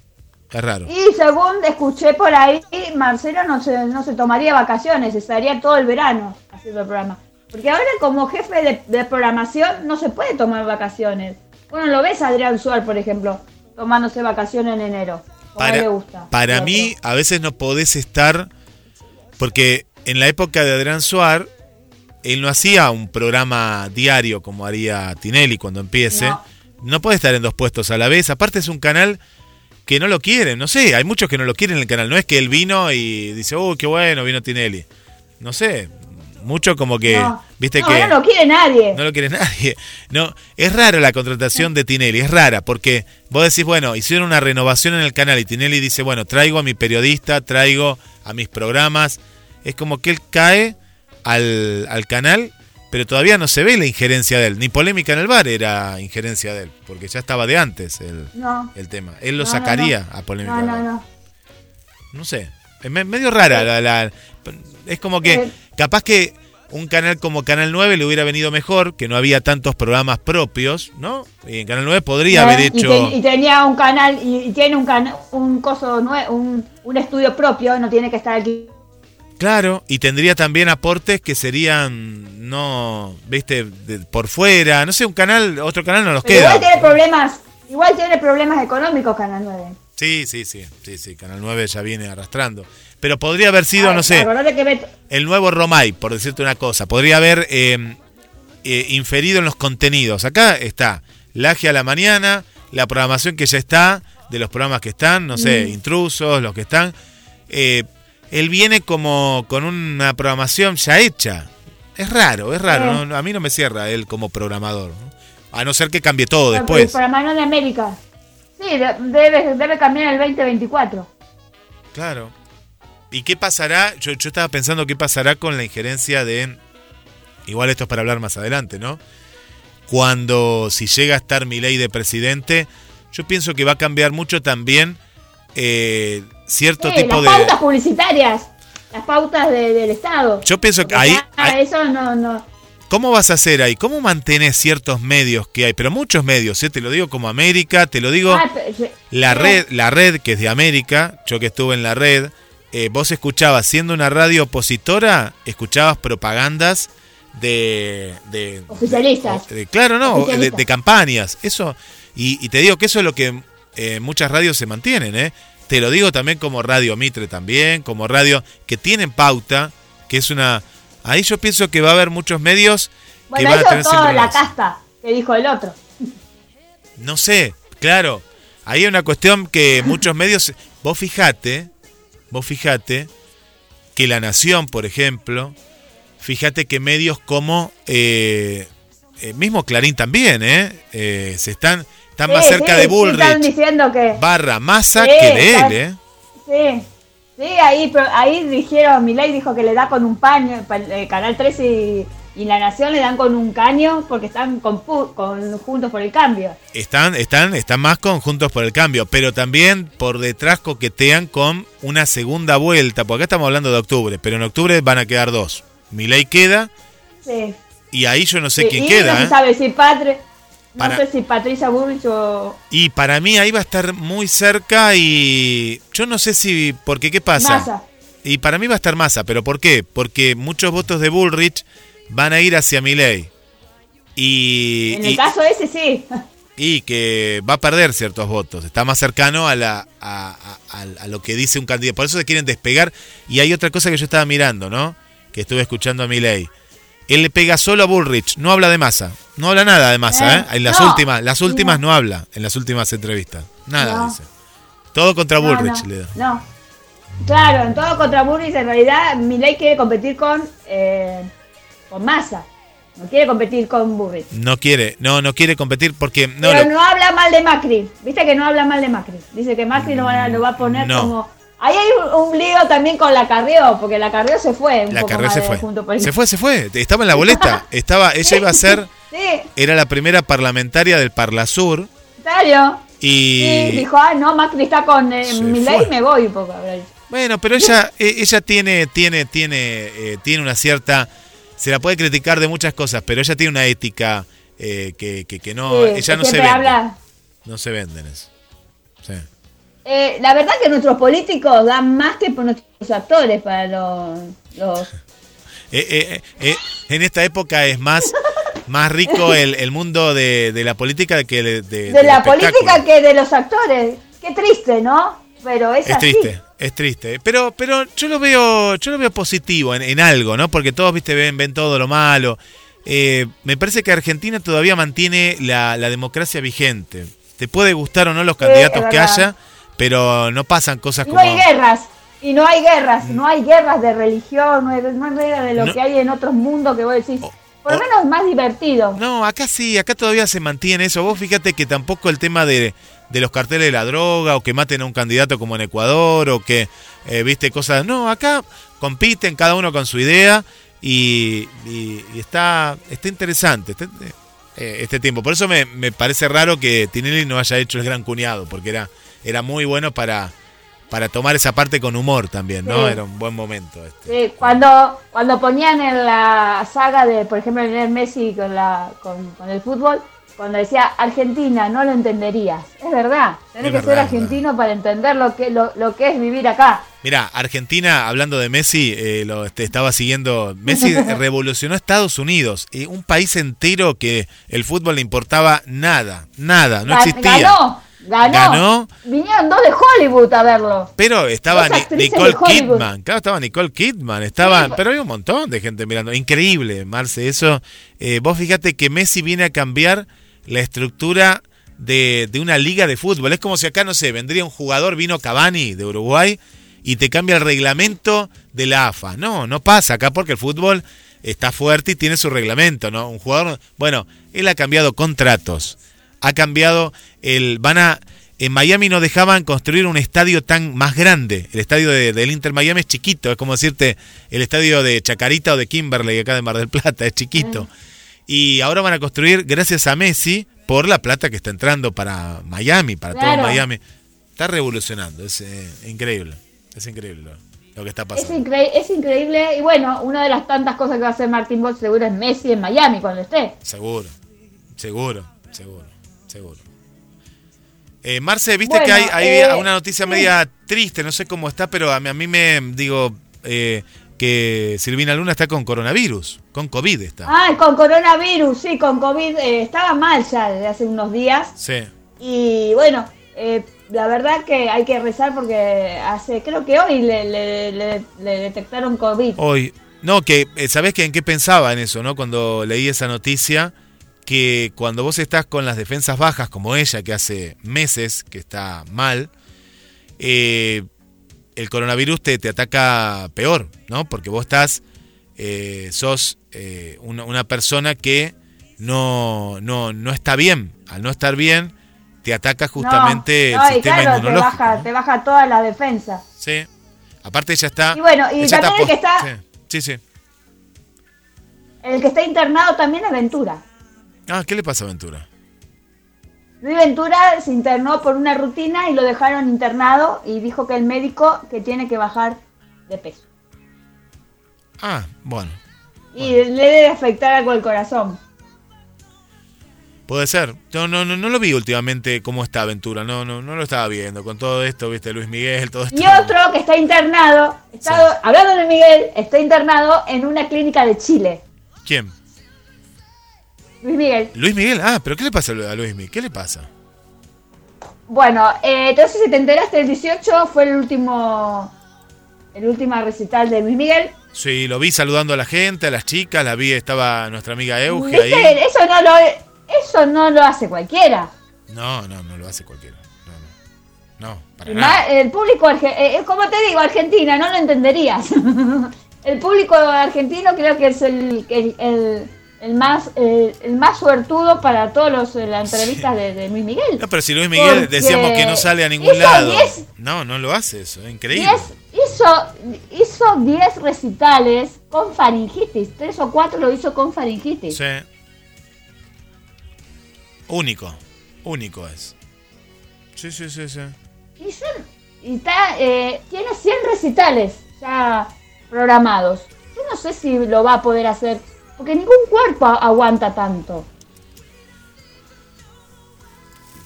es raro. y según escuché por ahí, Marcelo no se, no se tomaría vacaciones, estaría todo el verano haciendo el programa. Porque ahora como jefe de, de programación no se puede tomar vacaciones. Bueno, lo ves a Adrián Suárez, por ejemplo, tomándose vacaciones en enero. Para, le gusta. para mí, a veces no podés estar, porque en la época de Adrián Suar, él no hacía un programa diario como haría Tinelli cuando empiece. No. No. puede estar en dos puestos a la vez. Aparte es un canal que no lo quieren, no sé, hay muchos que no lo quieren en el canal. No es que él vino y dice, oh, qué bueno, vino Tinelli. No sé, mucho como que, No. viste no, que... no lo quiere nadie. No lo quiere nadie. No, es rara la contratación de Tinelli, es rara, porque vos decís, bueno, hicieron una renovación en el canal y Tinelli dice, bueno, traigo a mi periodista, traigo a mis programas. Es como que él cae al, al canal, pero todavía no se ve la injerencia de él. Ni polémica en el bar era injerencia de él, porque ya estaba de antes el, No. el tema. Él lo sacaría a polémica. No, no, no. No sé. Es me- medio rara la, la- Es como que Eh. capaz que un canal como Canal 9 le hubiera venido mejor, que no había tantos programas propios, ¿no? Y en Canal 9 podría haber. Y hecho... te- Y, tenía un canal, y, tiene un canal, un coso nue- un, un estudio propio, no tiene que estar aquí. Claro, y tendría también aportes que serían, no, viste, de- por fuera, no sé, un canal, otro canal no nos Pero queda. igual tiene problemas, igual tiene problemas económicos Canal 9. Sí, sí, sí, sí, sí, Canal 9 ya viene arrastrando. Pero podría haber sido, Ay, no sé, que el nuevo Romay, por decirte una cosa. Podría haber eh, eh, inferido en los contenidos. Acá está Laje a la mañana, la programación que ya está, de los programas que están, no sé, Mm. intrusos, los que están. eh, él viene como con una programación ya hecha. Es raro, es raro. a mí no me cierra él como programador. A no ser que cambie todo después. El programador de América. Sí, debe, debe cambiar el 2024. Claro. ¿Y qué pasará? Yo, yo estaba pensando qué pasará con la injerencia de... Igual esto es para hablar más adelante, ¿no? Cuando si llega a estar mi ley de presidente, yo pienso que va a cambiar mucho también eh, cierto tipo de... Las pautas publicitarias, las pautas del Estado. Yo pienso que ahí... Eso no, no. ¿Cómo vas a hacer ahí? ¿Cómo mantenés ciertos medios que hay? Pero muchos medios, ¿eh? te lo digo como América, te lo digo ah, la red, la red que es de América, yo que estuve en la red, eh, vos escuchabas, siendo una radio opositora, escuchabas propagandas de... de Oficialistas. claro, no, de, campañas. Eso, y, te digo que eso es lo que eh, muchas radios se mantienen, ¿eh? Te lo digo también como Radio Mitre también, como radio que tienen pauta, que es una Ahí yo pienso que va a haber muchos medios que van a tener toda la casta que dijo el otro. No sé, claro. Ahí hay una cuestión que muchos medios. Vos fijate, vos fijate que La Nación, por ejemplo, fíjate que medios como. Eh, eh mismo Clarín también, ¿eh? eh se están, están más cerca de Bullrich. diciendo que... Barra Massa que de él, ¿eh? Sí. Sí, ahí, ahí dijeron, Milei dijo que le da con un paño, Canal 13 y, La Nación le dan con un caño porque están con, con, Juntos por el Cambio. Están, están, están más con Juntos por el Cambio, pero también por detrás coquetean con una segunda vuelta, porque acá estamos hablando de octubre, pero en octubre van a quedar dos. Milei queda. Sí. Y ahí yo no sé quién queda. No ¿eh? sabe si Patre, no sé si Patricia Burrich o... Y para mí ahí va a estar muy cerca y yo no sé si... Porque ¿qué pasa? Y para mí va a estar Massa, pero ¿por qué? Porque muchos votos de Bullrich van a ir hacia Milei. Y, en el caso ese sí. Y que va a perder ciertos votos. Está más cercano a, la, a, a, lo que dice un candidato. Por eso se quieren despegar. Y hay otra cosa que yo estaba mirando, ¿no? Que estuve escuchando a Milei. Él le pega solo a Bullrich, no habla de masa. No habla nada de masa, ¿eh? ¿eh? En las últimas, las últimas no habla, en las últimas entrevistas. Nada dice. Todo contra Bullrich le da. No. Claro, en todo contra Bullrich, en realidad Milei quiere competir con, eh, con Massa. No quiere competir con Bullrich. No quiere, no, no quiere competir porque... No, Pero no habla mal de Macri. Viste que no habla mal de Macri. Dice que Macri lo va, lo va a poner como Ahí hay un, lío también con la Carrió, porque la Carrió se fue. la Carrió se fue. Se fue, se fue. Estaba en la boleta. Estaba, ella iba a ser. Sí. Era la primera parlamentaria del Parlasur. Claro. Y. dijo, ah, no, Macri está con eh, mi ley, me voy un poco. Bueno, pero ella, e, ella tiene, tiene, tiene, eh, tiene una cierta. Se la puede criticar de muchas cosas, pero ella tiene una ética eh, que, que, no. ella no se vende. Habla. No se venden eso. Sí. Eh, la verdad que nuestros políticos dan más que por nuestros actores para los... Eh, eh, en esta época es más, más rico el, mundo de, la política que de, de, la política que de los actores. Qué triste, ¿no? Pero es, triste, es triste. Pero, pero yo lo veo, yo lo veo positivo en, algo, ¿no? Porque todos, viste, ven, ven todo lo malo. me parece que Argentina todavía mantiene la, democracia vigente. Te puede gustar o no los candidatos que haya, pero no pasan cosas como... No hay guerras, y no hay guerras, no hay guerras de religión, no hay, guerras de lo que hay en otros mundos que vos decís... por lo menos más divertido. No, acá sí, acá todavía se mantiene eso. Vos fíjate que tampoco el tema de, de los carteles de la droga o que maten a un candidato como en Ecuador o que, eh, viste, cosas... No, acá compiten cada uno con su idea y, está, está interesante este, eh, este tiempo. Por eso me, me parece raro que Tinelli no haya hecho el gran cuñado, porque era era muy bueno para, para tomar esa parte con humor también, ¿no? Era un buen momento. Este. Sí, cuando, cuando ponían en la saga de, por ejemplo, en Messi con, la, con, el fútbol, cuando decía Argentina, no lo entenderías. Es verdad, tenés que ser argentino para entender lo que, lo, lo, que es vivir acá. Mira, Argentina, hablando de Messi, eh, lo este, estaba siguiendo. Messi revolucionó Estados Unidos, y un país entero que el fútbol le importaba nada, nada, no existía. Ganó Ganó. Vinieron dos de Hollywood a verlo. Pero estaba Nicole Kidman. Claro, estaba Nicole Kidman. Estaba, Pero hay un montón de gente mirando. Increíble, Marce. Eso. Eh, vos fíjate que Messi viene a cambiar la estructura de, de, una liga de fútbol. Es como si acá, no sé, vendría un jugador, vino Cavani de Uruguay y te cambia el reglamento de la AFA. No, no pasa acá porque el fútbol está fuerte y tiene su reglamento, ¿no? Un jugador, bueno, él ha cambiado contratos, ha cambiado el, van a, en Miami no dejaban construir un estadio tan más grande. El estadio del Inter Miami es chiquito, es como decirte el estadio de Chacarita o de Kimberley acá de Mar del Plata, es chiquito. Y ahora van a construir, gracias a Messi, por la plata que está entrando para Miami, para todo Miami. Está revolucionando, es eh, increíble, es increíble lo, que está pasando. Es, increíble, y bueno, una de las tantas cosas que va a hacer Martín Bosch seguro es Messi en Miami cuando esté. Seguro, seguro, seguro, seguro. Eh, Marce, viste que hay, hay eh, una noticia media triste, no sé cómo está, pero a mí, a mí me digo eh, que Silvina Luna está con coronavirus, con COVID está. Ah, con coronavirus, sí, con COVID. estaba mal ya desde hace unos días. Sí. Y bueno, la verdad que hay que rezar porque hace, creo que hoy le, le, detectaron COVID. Hoy. No, que, ¿sabés que en qué pensaba en eso, no? Cuando leí esa noticia que cuando vos estás con las defensas bajas, como ella, que hace meses que está mal, eh, el coronavirus te, te, ataca peor, ¿no? Porque vos estás, eh, sos eh, una, persona que no, no, no está bien. Al no estar bien, te ataca justamente el sistema inmunológico. Te baja, te baja toda la defensa. Sí. Aparte ella está... Y bueno, y también el que está... Sí, sí, El que está internado también es Ventura. Ah, ¿qué le pasa a Ventura? Luis Ventura se internó por una rutina y lo dejaron internado y dijo que el médico que tiene que bajar de peso. Ah, bueno. Y le debe afectar algo el corazón. Puede ser. No, no, no, no lo vi últimamente cómo está Ventura. No, no, no lo estaba viendo. Con todo esto, viste, Luis Miguel, todo esto. Y otro que está internado, está, hablando de Miguel, está internado en una clínica de Chile. ¿Quién? Luis Miguel. Luis Miguel, ah, pero ¿qué le pasa a Luis Miguel? ¿Qué le pasa? Bueno, eh, entonces si te enteraste, el 18 fue el último, el último recital de Luis Miguel. Sí, lo vi saludando a la gente, a las chicas, la vi, estaba nuestra amiga Euge ahí. Eso no lo, eso no lo hace cualquiera. No, no, no lo hace cualquiera. No, no. no para nada. El público, eh, eh, como te digo, Argentina, no lo entenderías. el público argentino creo que es el, el el más eh, el más suertudo para todos los eh, las entrevistas de, Luis Miguel. No, pero si Luis Miguel decíamos que no sale a ningún lado. no, no lo hace eso, es increíble. hizo hizo 10 recitales con faringitis, tres o cuatro lo hizo con faringitis. Sí. Único, único es. Sí, sí, sí, sí. Y, está, eh, tiene 100 recitales ya programados. Yo no sé si lo va a poder hacer porque ningún cuerpo aguanta tanto.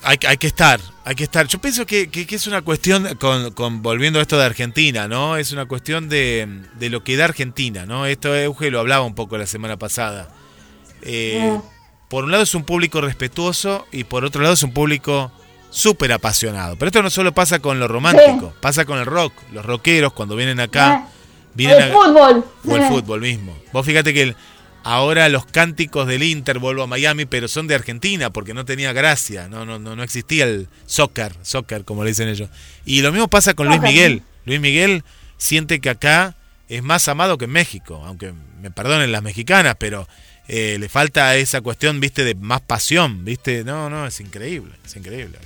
Hay, hay, que estar, hay que estar. Yo pienso que, es una cuestión, con, volviendo a esto de Argentina, ¿no? Es una cuestión de, lo que da Argentina, ¿no? Esto Euge lo hablaba un poco la semana pasada. Eh, ah. Por un lado es un público respetuoso y por otro lado es un público súper apasionado. Pero esto no solo pasa con lo romántico, pasa con el rock. Los rockeros cuando vienen acá... Ah. Vienen el fútbol. O el fútbol mismo. Vos fíjate que el, Ahora los cánticos del Inter vuelvo a Miami, pero son de Argentina porque no tenía gracia, no, no, no, no existía el soccer, soccer como le dicen ellos. Y lo mismo pasa con Luis Miguel. Luis Miguel siente que acá es más amado que en México, aunque me perdonen las mexicanas, pero eh, le falta esa cuestión, viste, de más pasión, viste, no, no, es increíble, es increíble.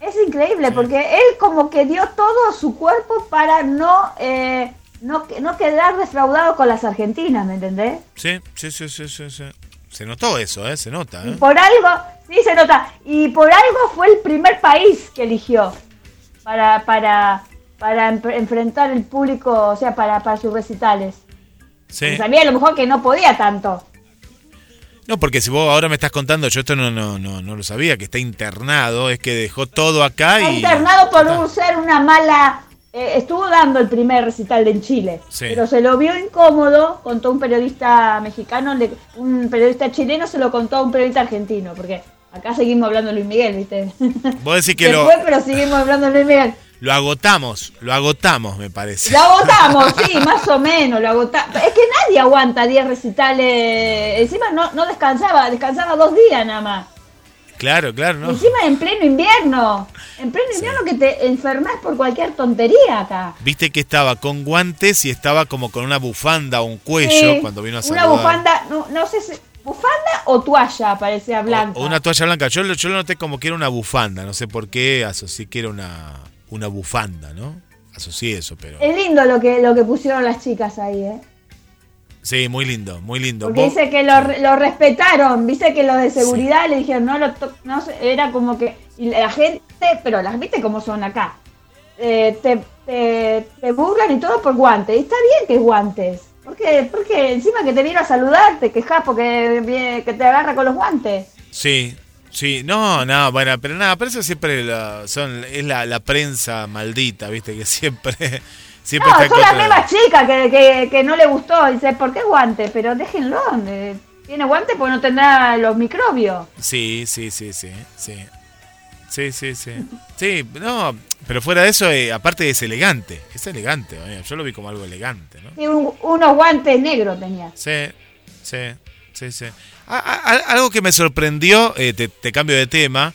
Es increíble porque él como que dio todo su cuerpo para no eh, no, no quedar defraudado con las argentinas, ¿me entendés? Sí, sí, sí, sí, sí, Se notó eso, ¿eh? Se nota, ¿eh? por algo, sí, se nota. Y por algo fue el primer país que eligió para, para, para enfrentar el público, o sea, para, para sus recitales. Sí. Sabía a lo mejor que no podía tanto. No, porque si vos ahora me estás contando, yo esto no, no, no, no lo sabía, que está internado, es que dejó todo acá está internado por ser una mala eh, estuvo dando el primer recital en Chile, pero se lo vio incómodo, contó un periodista mexicano, un periodista chileno se lo contó a un periodista argentino, porque acá seguimos hablando de Luis Miguel, ¿viste? Vos decís que lo... pero seguimos hablando de Luis Miguel. Lo agotamos, lo agotamos, me parece. Lo agotamos, sí, más o menos, lo agotamos. Es que nadie aguanta 10 recitales, encima no, no descansaba, descansaba dos días nada más. Claro, claro, ¿no? Encima en pleno invierno. En pleno invierno que te enfermas por cualquier tontería acá. Viste que estaba con guantes y estaba como con una bufanda o un cuello cuando vino a saludar. Una bufanda, no, no sé si ¿Bufanda o toalla parecía blanca? O, una toalla blanca. Yo, yo lo noté como que era una bufanda. No sé por qué asocié que era una, una bufanda, ¿no? Asocié eso, pero. Es lindo lo que, lo que pusieron las chicas ahí, ¿eh? Sí, muy lindo, muy lindo. Porque dice que lo, lo, respetaron, dice que los de seguridad le dijeron, no, lo no era como que, y la gente, pero las viste cómo son acá, eh, te, te, te, burlan y todo por guantes, y está bien que guantes, ¿Por qué? Porque encima que te viene a saludar, te quejas porque que te agarra con los guantes. Sí, sí, no, no, bueno, pero nada, pero eso siempre son, es la, prensa maldita, viste, que siempre... siempre no, son las mismas chicas que, que, no le gustó, dice, ¿por qué guante? Pero déjenlo, eh, tiene guante porque no tendrá los microbios. Sí, sí, sí, sí, sí. Sí, sí, sí. Sí, no, pero fuera de eso, eh, aparte es elegante. Es elegante, yo lo vi como algo elegante, ¿no? Sí, unos guantes negros tenía. Sí, sí, sí, sí. algo que me sorprendió, eh, te, cambio de tema,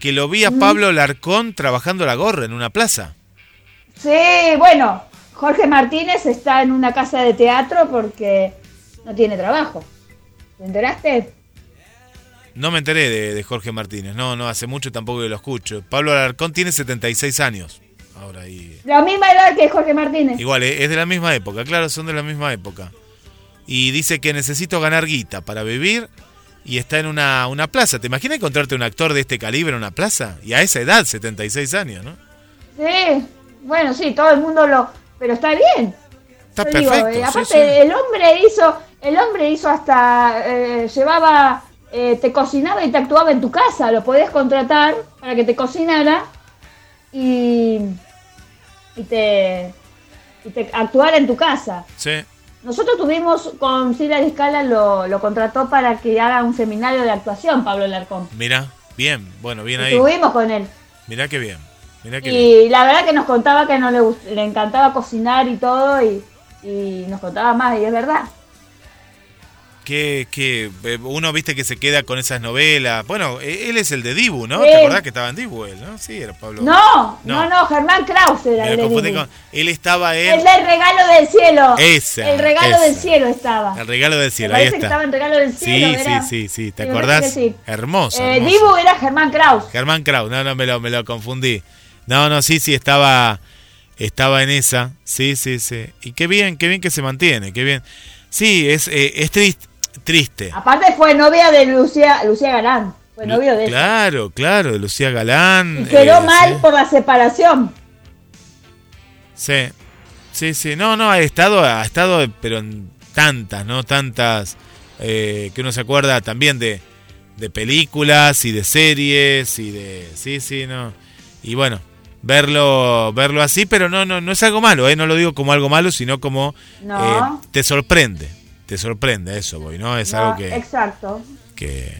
que lo vi a Pablo Larcón trabajando la gorra en una plaza. Sí, bueno, Jorge Martínez está en una casa de teatro porque no tiene trabajo. ¿Te enteraste? No me enteré de, Jorge Martínez, no, no, hace mucho tampoco que lo escucho. Pablo Alarcón tiene 76 años. Ahora y... La misma edad que Jorge Martínez. Igual, eh, es de la misma época, claro, son de la misma época. Y dice que necesito ganar guita para vivir y está en una, una plaza. ¿Te imaginas encontrarte un actor de este calibre en una plaza? Y a esa edad, 76 años, ¿no? Sí, bueno, sí, todo el mundo lo... Pero está bien. Está perfecto. Eh, aparte, el hombre hizo, el hombre hizo hasta, eh, llevaba eh, te cocinaba y te actuaba en tu casa, lo podías contratar para que te cocinara y, y, te, y te actuara en tu casa. Sí. Nosotros tuvimos con Silvia Discala, lo, lo contrató para que haga un seminario de actuación, Pablo Larcón. Mira, bien, bueno, bien ahí. Estuvimos con él. Mira qué bien. Y la verdad que nos contaba que no le, le encantaba cocinar y todo, y, y nos contaba más, y es verdad que, que eh, uno viste que se queda con esas novelas. Bueno, e, él es el de Dibu, ¿no? ¿Te acordás que estaba en Dibu él, no? Sí, era Pablo. No, no, no, Germán Krause era el de Dibu. él estaba en... El del regalo del cielo. Ese. El regalo del cielo estaba. El regalo del cielo, ahí está. Que estaba en regalo del cielo. Sí, sí, sí, sí, ¿te acordás? Hermoso, eh, Dibu era Germán Krause. Germán Krause, no, no, me lo, me lo confundí. No, no, sí, sí, estaba, estaba en esa. Sí, sí, sí. Y qué bien, qué bien que se mantiene, qué bien. Sí, es, eh, es triste triste. Aparte fue novia de Lucía, Lucía Galán. Fue novio de Claro, claro, de Lucía Galán. Y quedó eh, mal por la separación. Sí, sí, sí. No, no, ha estado, ha estado, pero en tantas, ¿no? Tantas eh, que uno se acuerda también de, de películas y de series y de. Sí, sí, no. Y bueno, verlo verlo así, pero no no no es algo malo, ¿eh? no lo digo como algo malo, sino como eh, te sorprende, te sorprende eso, voy, ¿no? Es algo que. Exacto. Que,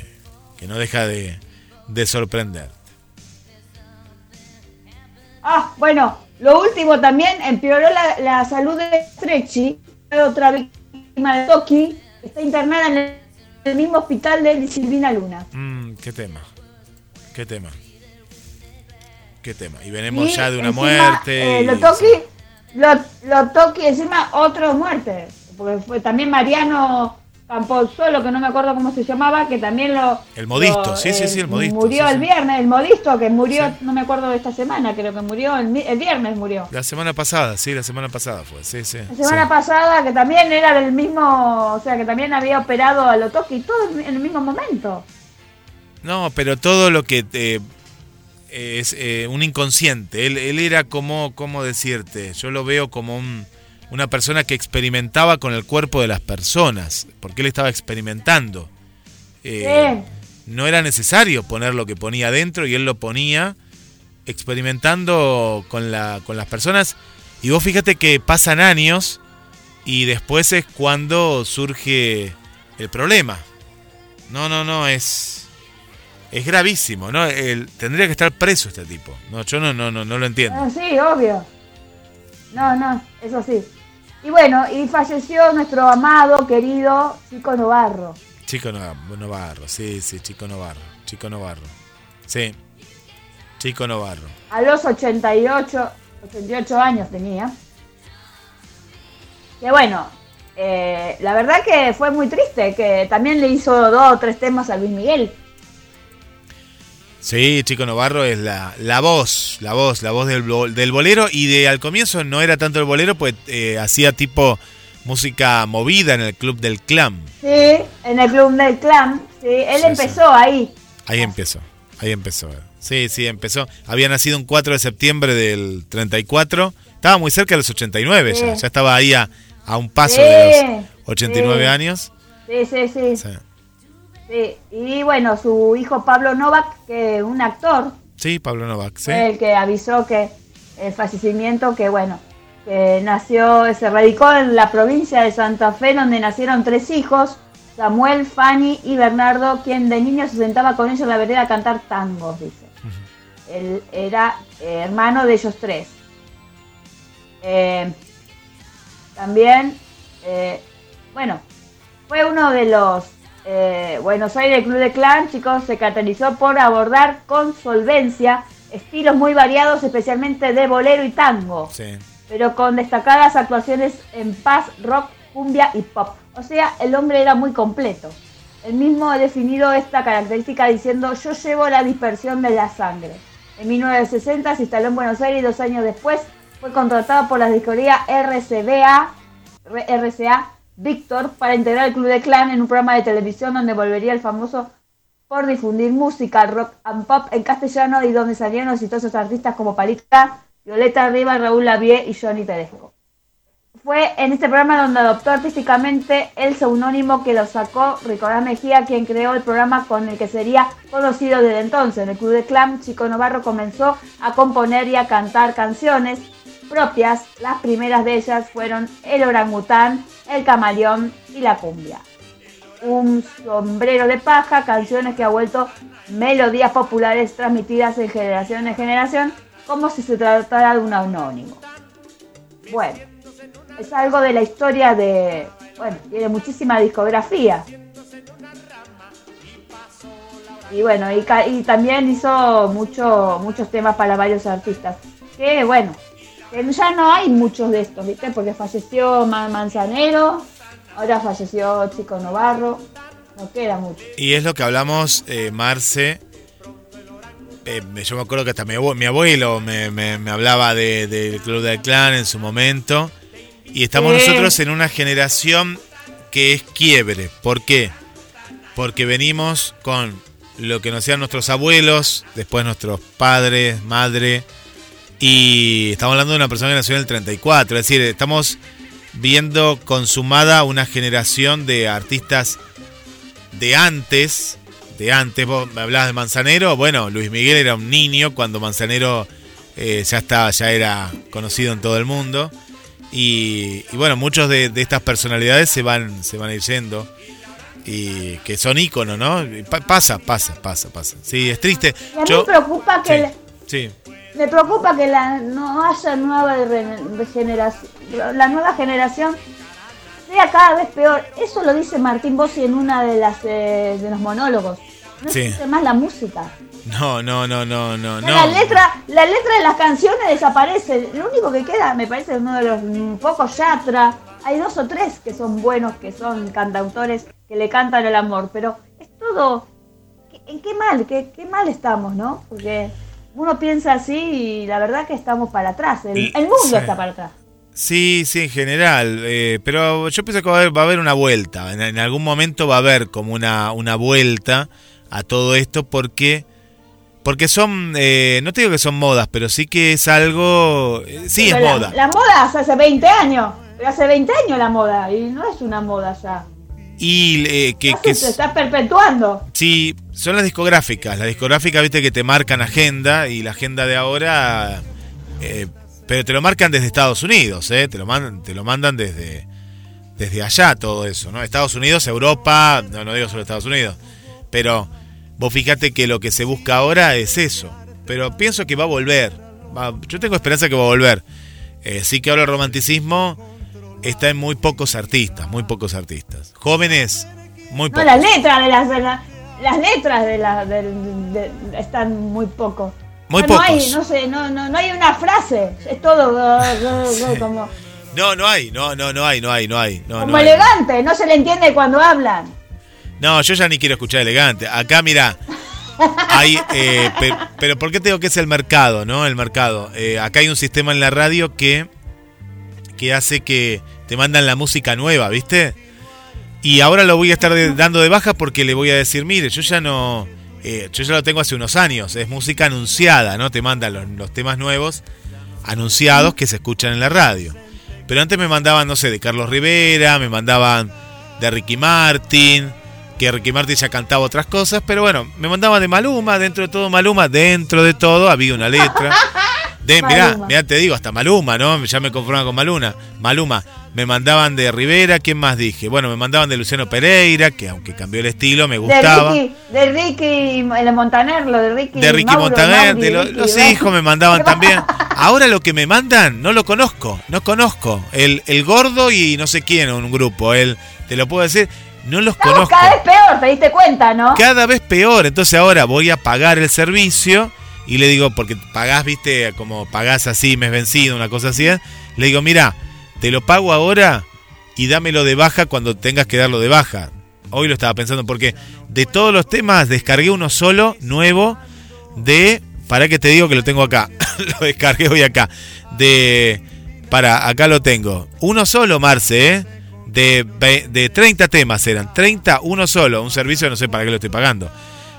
que no deja de, de sorprender. Ah, bueno, lo último también empeoró la, la salud de Stretchy, otra víctima de Toki, está internada en el, mismo hospital de Silvina Luna. Mm, qué tema, qué tema. Qué tema. Y venimos ya de una muerte. Eh, lo Toki, lo, lo encima otra muerte porque fue también Mariano Campozuelo, que no me acuerdo cómo se llamaba, que también lo... El modisto, sí, sí, sí, el modisto. Murió el viernes, el modisto, que murió, no me acuerdo de esta semana, creo que murió, el, viernes murió. La semana pasada, sí, la semana pasada fue, sí, sí. La semana pasada, que también era del mismo, o sea, que también había operado a Lotoki, todo en el mismo momento. No, pero todo lo que... Eh, es eh, un inconsciente, él, él era como, ¿cómo decirte? Yo lo veo como un una persona que experimentaba con el cuerpo de las personas, porque él estaba experimentando. Eh, no era necesario poner lo que ponía adentro y él lo ponía experimentando con, la, con las personas. Y vos fíjate que pasan años y después es cuando surge el problema. No, no, no, es es gravísimo, ¿no? El, tendría que estar preso este tipo. No, yo no no no no lo entiendo. Ah, sí, obvio. No, no, eso sí. Y bueno, y falleció nuestro amado, querido Chico Novarro. Chico Novarro, sí, sí, Chico Novarro, Chico Novarro. Sí. Chico Novarro. A los 88, 88 años tenía. Que bueno, eh, la verdad que fue muy triste, que también le hizo dos o tres temas a Luis Miguel. Sí, Chico Novarro es la, la voz, la voz, la voz del, del bolero y de al comienzo no era tanto el bolero, pues eh, hacía tipo música movida en el Club del Clan. Sí, en el Club del Clan, sí, él empezó ahí. Ahí empezó, ahí empezó. Sí, sí, empezó. Había nacido un 4 de septiembre del 34, estaba muy cerca de los 89 ya, ya estaba ahí a, a un paso de los 89 años. Sí, sí, sí. Sí, y bueno, su hijo Pablo Novak, que un actor. Sí, Pablo Novak, sí. El que avisó que el fallecimiento, que bueno, que nació, se radicó en la provincia de Santa Fe, donde nacieron tres hijos, Samuel, Fanny y Bernardo, quien de niño se sentaba con ellos en la vereda a cantar tangos, dice. Él era eh, hermano de ellos tres. Eh, también, eh, bueno, fue uno de los eh, Buenos Aires Club de Clan, chicos, se caracterizó por abordar con solvencia estilos muy variados, especialmente de bolero y tango, pero con destacadas actuaciones en paz, rock, cumbia y pop. O sea, el hombre era muy completo. Él mismo ha definido esta característica diciendo yo llevo la dispersión de la sangre. En 1960 se instaló en Buenos Aires y dos años después fue contratado por la discografía RCBA, RCA Víctor para integrar el Club de Clan en un programa de televisión donde volvería el famoso por difundir música, rock and pop en castellano y donde salieron exitosos artistas como Palita, Violeta Riva, Raúl Lavie y Johnny Tedesco. Fue en este programa donde adoptó artísticamente el seudónimo que lo sacó Ricardo Mejía, quien creó el programa con el que sería conocido desde entonces. En el Club de Clan, Chico Navarro comenzó a componer y a cantar canciones propias. Las primeras de ellas fueron El orangután, El camaleón y La cumbia. Un sombrero de paja, canciones que ha vuelto melodías populares transmitidas de generación en generación como si se tratara de un anónimo. Bueno, es algo de la historia de... Bueno, tiene muchísima discografía. Y bueno, y, también hizo mucho, muchos temas para varios artistas. Que bueno, ya no hay muchos de estos, ¿viste? Porque falleció Manzanero, ahora falleció Chico Novarro, no queda mucho. Y es lo que hablamos, eh, Marce. Eh, yo me acuerdo que hasta mi, abuelo, me, hablaba del Club del Clan en su momento. Y estamos nosotros en una generación que es quiebre. ¿Por qué? Porque venimos con lo que nos hacían nuestros abuelos, después nuestros padres, madre, y estamos hablando de una persona que nació en el 34, es decir, estamos viendo consumada una generación de artistas de antes, de antes, vos me hablabas de Manzanero, bueno, Luis Miguel era un niño cuando Manzanero eh, ya estaba, ya era conocido en todo el mundo. Y, bueno, muchos de, estas personalidades se van, se van a ir yendo. Y que son íconos, ¿no? pasa, pasa, pasa, pasa. Sí, es triste. a mí me preocupa que... sí me preocupa que la, no haya nueva regeneración, la nueva generación sea cada vez peor. Eso lo dice Martín Bossi en una de las eh, de los monólogos. No sí. existe más la música. No, no, no, no, no, no. La letra, la letra de las canciones desaparece. Lo único que queda, me parece, uno de los pocos Yatra. Hay dos o tres que son buenos, que son cantautores que le cantan el amor, pero es todo. ¿En qué mal? ¿Qué, qué mal estamos, no? Porque uno piensa así y la verdad que estamos para atrás. El, mundo está para atrás. Sí, sí, en general. Eh, pero yo pienso que va a haber, una vuelta. En, algún momento va a haber como una, una vuelta a todo esto porque... Porque son, eh, no te digo que son modas, pero sí que es algo... Eh, sí, es moda. La moda hace 20 años. Hace 20 años la moda y no es una moda ya. Y eh, que, se está perpetuando. Sí, son las discográficas. Las discográficas, viste, que te marcan agenda y la agenda de ahora. Eh, pero te lo marcan desde Estados Unidos, ¿eh? Te lo mandan, te lo mandan desde, desde allá todo eso, ¿no? Estados Unidos, Europa, no, no digo solo Estados Unidos. Pero vos fíjate que lo que se busca ahora es eso. Pero pienso que va a volver. yo tengo esperanza que va a volver. Eh, sí que ahora el romanticismo está en muy pocos artistas, muy pocos artistas. Jóvenes, muy pocos. No, la letra de las... las letras de la están muy poco. Muy no, pocos. No hay, no sé, no, no, no hay una frase, es todo como... No, no hay, no, no, no hay, no hay, no hay. No, como elegante, no se le entiende cuando hablan. No, yo ya ni quiero escuchar elegante. Acá, mira, hay, eh, pero, ¿por qué tengo que es el mercado, no? El mercado. Eh, acá hay un sistema en la radio que, que hace que te mandan la música nueva, ¿viste? Y ahora lo voy a estar dando de baja porque le voy a decir, mire, yo ya no, eh, yo ya lo tengo hace unos años, es música anunciada, ¿no? Te mandan los, temas nuevos anunciados que se escuchan en la radio. Pero antes me mandaban, no sé, de Carlos Rivera, me mandaban de Ricky Martin, que Ricky Martin ya cantaba otras cosas, pero bueno, me mandaban de Maluma, dentro de todo Maluma, dentro de todo había una letra. De, mirá, mirá, te digo, hasta Maluma, ¿no? Ya me conformaba con Maluma. Maluma, me mandaban de Rivera, ¿quién más dije? Bueno, me mandaban de Luciano Pereira, que aunque cambió el estilo, me gustaba. De Ricky, de Ricky el Montaner, lo de Ricky. De Ricky Montaner, de los hijos me mandaban también. Ahora lo que me mandan, no lo conozco, no conozco. El, el gordo y no sé quién, un grupo, él, te lo puedo decir. No los conozco. Cada vez peor, te diste cuenta, ¿no? Cada vez peor. Entonces ahora voy a pagar el servicio y le digo, porque pagás, viste, como pagás así, mes vencido, una cosa así, ¿eh? le digo, mira, te lo pago ahora y dámelo de baja cuando tengas que darlo de baja. Hoy lo estaba pensando porque de todos los temas descargué uno solo, nuevo, de, para que te digo que lo tengo acá, lo descargué hoy acá, de, para, acá lo tengo, uno solo, Marce, ¿eh? De, de 30 temas eran, 30, uno solo, un servicio, no sé para qué lo estoy pagando.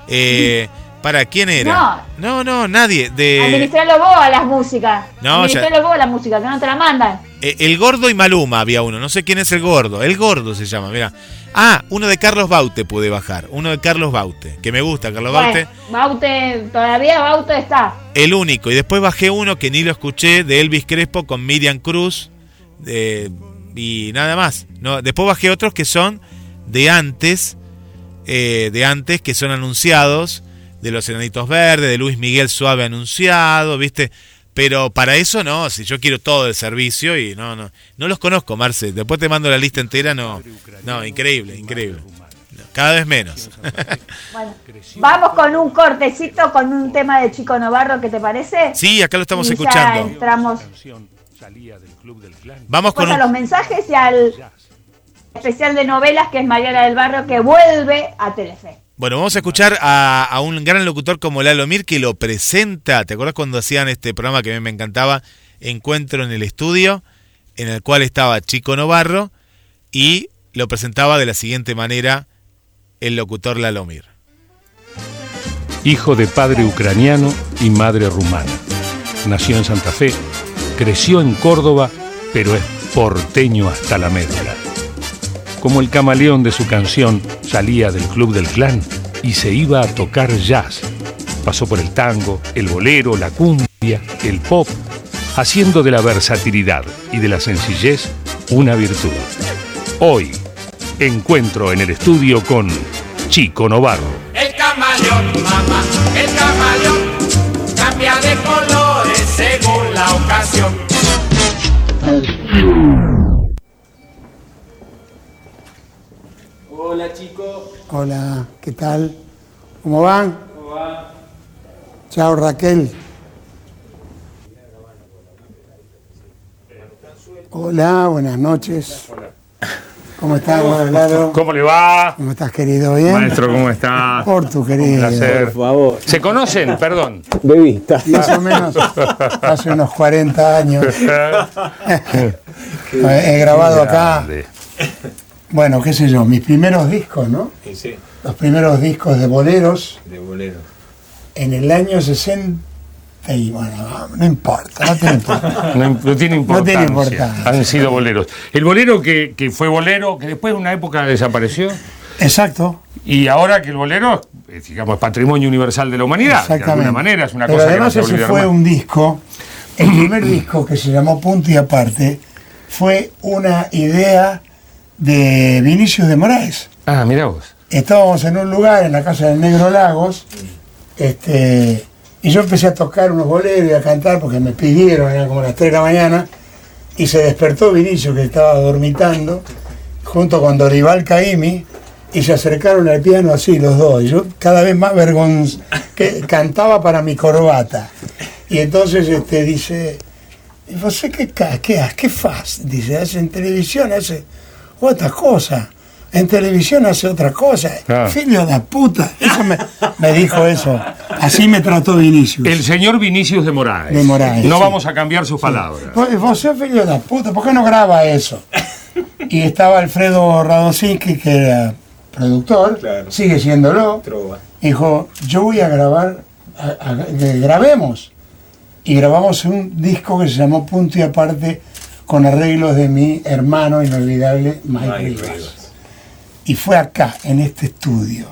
Eh, ¿Para quién era? No, no, nadie. De... Administralo vos a las músicas. No, Administralo vos a las músicas, que no te la mandan. Eh, el Gordo y Maluma había uno. No sé quién es el Gordo. El Gordo se llama, mira. Ah, uno de Carlos Baute pude bajar. Uno de Carlos Baute. Que me gusta, Carlos Baute. Baute, todavía Baute está. El único. Y después bajé uno que ni lo escuché de Elvis Crespo con Miriam Cruz. y nada más. No, después bajé otros que son de antes. Eh, de antes, que son anunciados de los Enanitos Verdes, de Luis Miguel Suave anunciado, ¿viste? Pero para eso no, si yo quiero todo el servicio y no, no, no los conozco, Marce. Después te mando la lista entera, no, no, increíble, increíble. Cada vez menos. Bueno, vamos con un cortecito con un tema de Chico Novarro, ¿qué te parece? Sí, acá lo estamos escuchando. entramos. Vamos con los mensajes y al especial de novelas que es Mariana del Barrio que vuelve a Telefe. Bueno, vamos a escuchar a, un gran locutor como Lalo Mir que lo presenta. ¿Te acuerdas cuando hacían este programa que a mí me encantaba? Encuentro en el estudio, en el cual estaba Chico Novarro y lo presentaba de la siguiente manera el locutor Lalo Mir. Hijo de padre ucraniano y madre rumana. Nació en Santa Fe, creció en Córdoba, pero es porteño hasta la médula como el camaleón de su canción, salía del club del clan y se iba a tocar jazz. Pasó por el tango, el bolero, la cumbia, el pop, haciendo de la versatilidad y de la sencillez una virtud. Hoy, encuentro en el estudio con Chico Novarro. El camaleón, Hola, ¿qué tal? ¿Cómo van? ¿Cómo van? Chao Raquel. Hola, buenas noches. ¿Cómo estás, Lado? ¿Cómo le va? ¿Cómo estás, querido? ¿Bien? Maestro, ¿cómo está? Por tu querido. Un placer. Por favor. ¿Se conocen? Perdón. De vista. Más o menos hace unos 40 años. He grabado acá bueno, qué sé yo, mis primeros discos, ¿no? Sí, sí. Los primeros discos de boleros. De boleros. En el año 60 y bueno, no importa, no tiene importancia. No, tiene importancia. Han sido boleros. El bolero que, que, fue bolero, que después de una época desapareció. Exacto. Y ahora que el bolero, digamos, es patrimonio universal de la humanidad. De alguna manera es una Pero cosa además ese fue un disco, el primer disco que se llamó Punto y Aparte, fue una idea de Vinicius de Moraes. Ah, mira vos. Estábamos en un lugar, en la casa del Negro Lagos, este, y yo empecé a tocar unos boleros y a cantar porque me pidieron, eran como las 3 de la mañana, y se despertó Vinicius que estaba dormitando, junto con Dorival Caimi, y se acercaron al piano así los dos. Y yo cada vez más vergonzoso, que cantaba para mi corbata. Y entonces este, dice, ¿y vos qué, qué, qué, qué faz? Dice, hace en televisión, hace otra cosa. En televisión hace otra cosa. Ah. Filho de puta. Eso me, me dijo eso. Así me trató Vinicius. El señor Vinicius de Moraes. De Moraes, No sí. vamos a cambiar sus palabras. Vos, vos sos filho de puta, ¿por qué no graba eso? Y estaba Alfredo Radosinski, que era productor, sigue siéndolo. Dijo, yo voy a grabar, a- a- que grabemos. Y grabamos un disco que se llamó Punto y Aparte, con arreglos de mi hermano inolvidable Mike, Rivas. Y fue acá, en este estudio.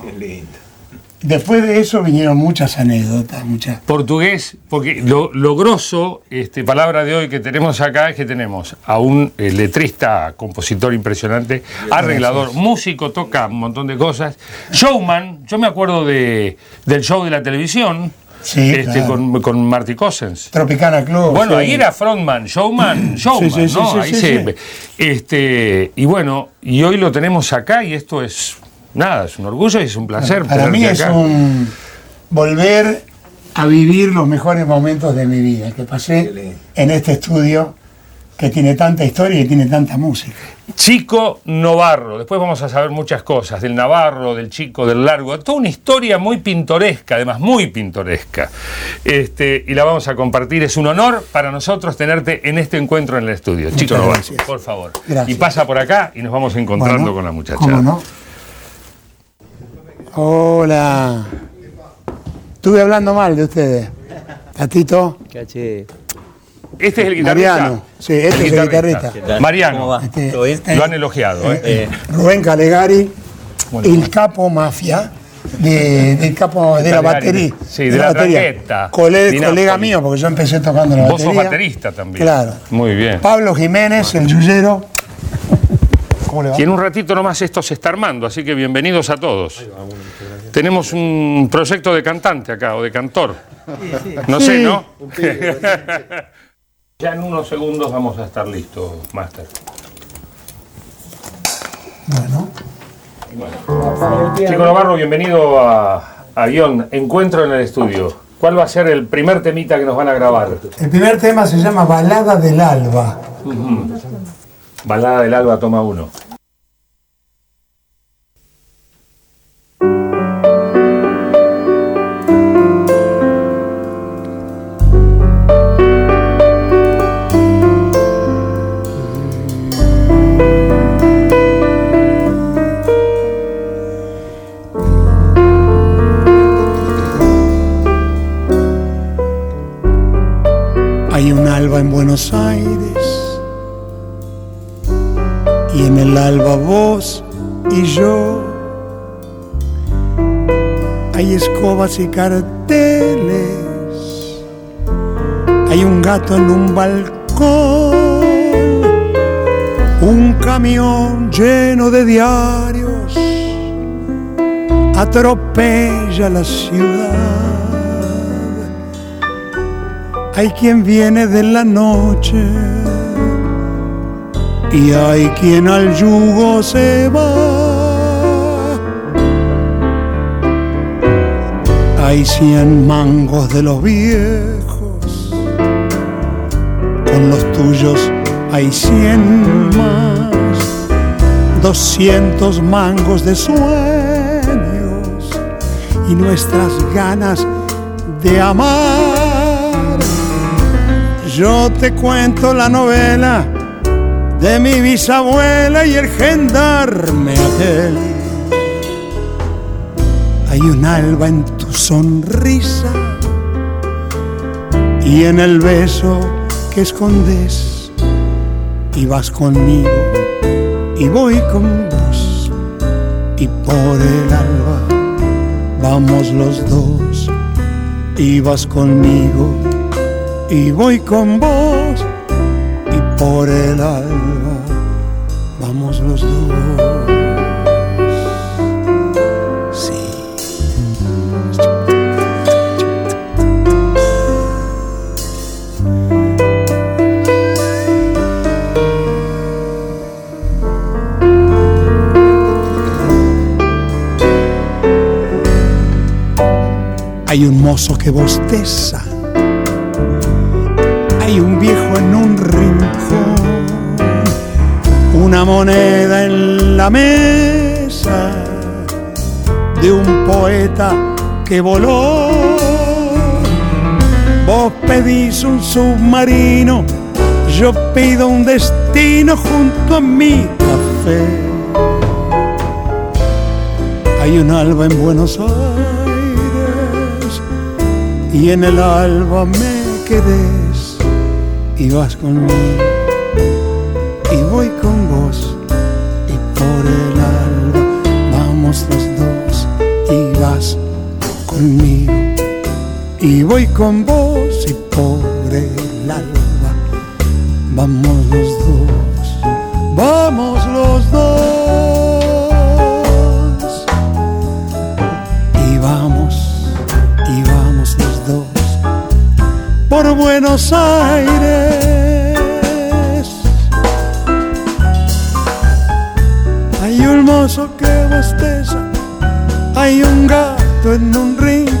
Después de eso vinieron muchas anécdotas, muchas. Portugués, porque lo, lo grosso, este, palabra de hoy que tenemos acá es que tenemos a un eh, letrista, compositor impresionante, arreglador, músico, toca un montón de cosas, showman, yo me acuerdo de, del show de la televisión, Sí, este, claro. con, con Marty Cousins. Tropicana Club. Bueno, sí. ahí era frontman, showman, showman, sí, sí, ¿no? sí, ahí sí, se- sí. Este, y bueno, y hoy lo tenemos acá y esto es, nada, es un orgullo y es un placer. Para mí es acá. un volver a vivir los mejores momentos de mi vida que pasé en este estudio que tiene tanta historia y tiene tanta música. Chico Novarro, después vamos a saber muchas cosas del Navarro, del Chico, del Largo, toda una historia muy pintoresca, además muy pintoresca. Este, y la vamos a compartir. Es un honor para nosotros tenerte en este encuentro en el estudio. Chico Muchas Novarro, gracias. por favor. Gracias. Y pasa por acá y nos vamos encontrando Bueno, con la muchacha. ¿Cómo no? Hola. Estuve hablando mal de ustedes. Tatito, Caché. Este es el guitarrista. Mariano. Sí, este es el guitarrista. Mariano. Este, ¿Todo bien? este, lo han elogiado. ¿eh? Eh, Rubén Calegari, el capo mafia. De, del capo de la batería. sí, de la Cole- Di colega mío, porque yo empecé tocando la Vos batería. sos baterista también. Claro. Muy bien. Pablo Jiménez, el yuyero. ¿Cómo le va? Y en un ratito nomás esto se está armando, así que bienvenidos a todos. Tenemos un proyecto de cantante acá, o de cantor. No sé, Sí. ¿no? ya en unos segundos vamos a estar listos, Master. Bueno. Chico Navarro, bienvenido a Avión, Encuentro en el Estudio. ¿Cuál va a ser el primer temita que nos van a grabar? El primer tema se llama Balada del Alba. Balada del Alba, toma uno. Y carteles. Hay un gato en un balcón. Un camión lleno de diarios atropella la ciudad. Hay quien viene de la noche y hay quien al yugo se va. Hay cien mangos de los viejos, con los tuyos hay cien más, doscientos mangos de sueños y nuestras ganas de amar. Yo te cuento la novela de mi bisabuela y el gendarme aquel. Hay un alba en sonrisa y en el beso que escondes y vas conmigo y voy con vos y por el alba vamos los dos y vas conmigo y voy con vos y por el alba vamos los dos. Hay un mozo que bosteza. Hay un viejo en un rincón. Una moneda en la mesa de un poeta que voló. Vos pedís un submarino, yo pido un destino junto a mi café. Hay un alba en Buenos Aires y en el alba me quedes y vas conmigo. Y voy con vos y por el alba vamos los dos y vas conmigo. Y voy con vos y por el alba vamos Hay un mozo que bosteza hay un gato en un rincón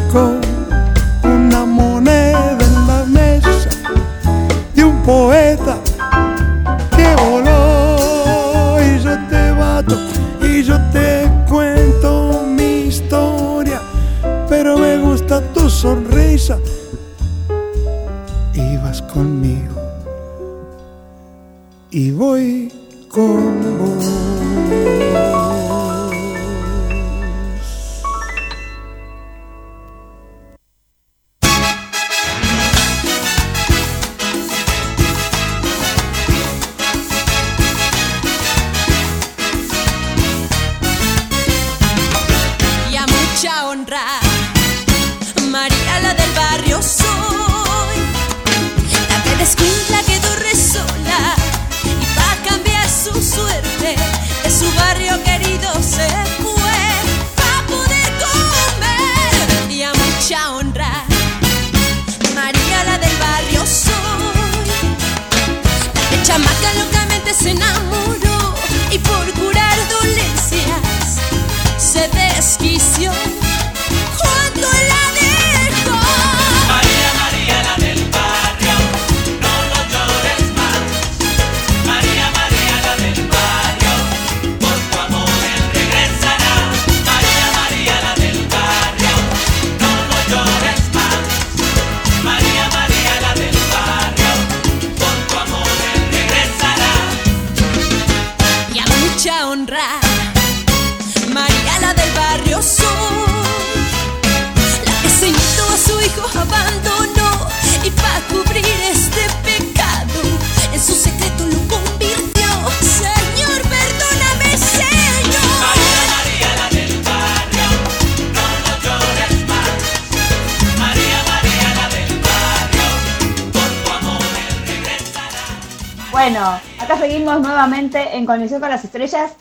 en Conexión con las Estrellas.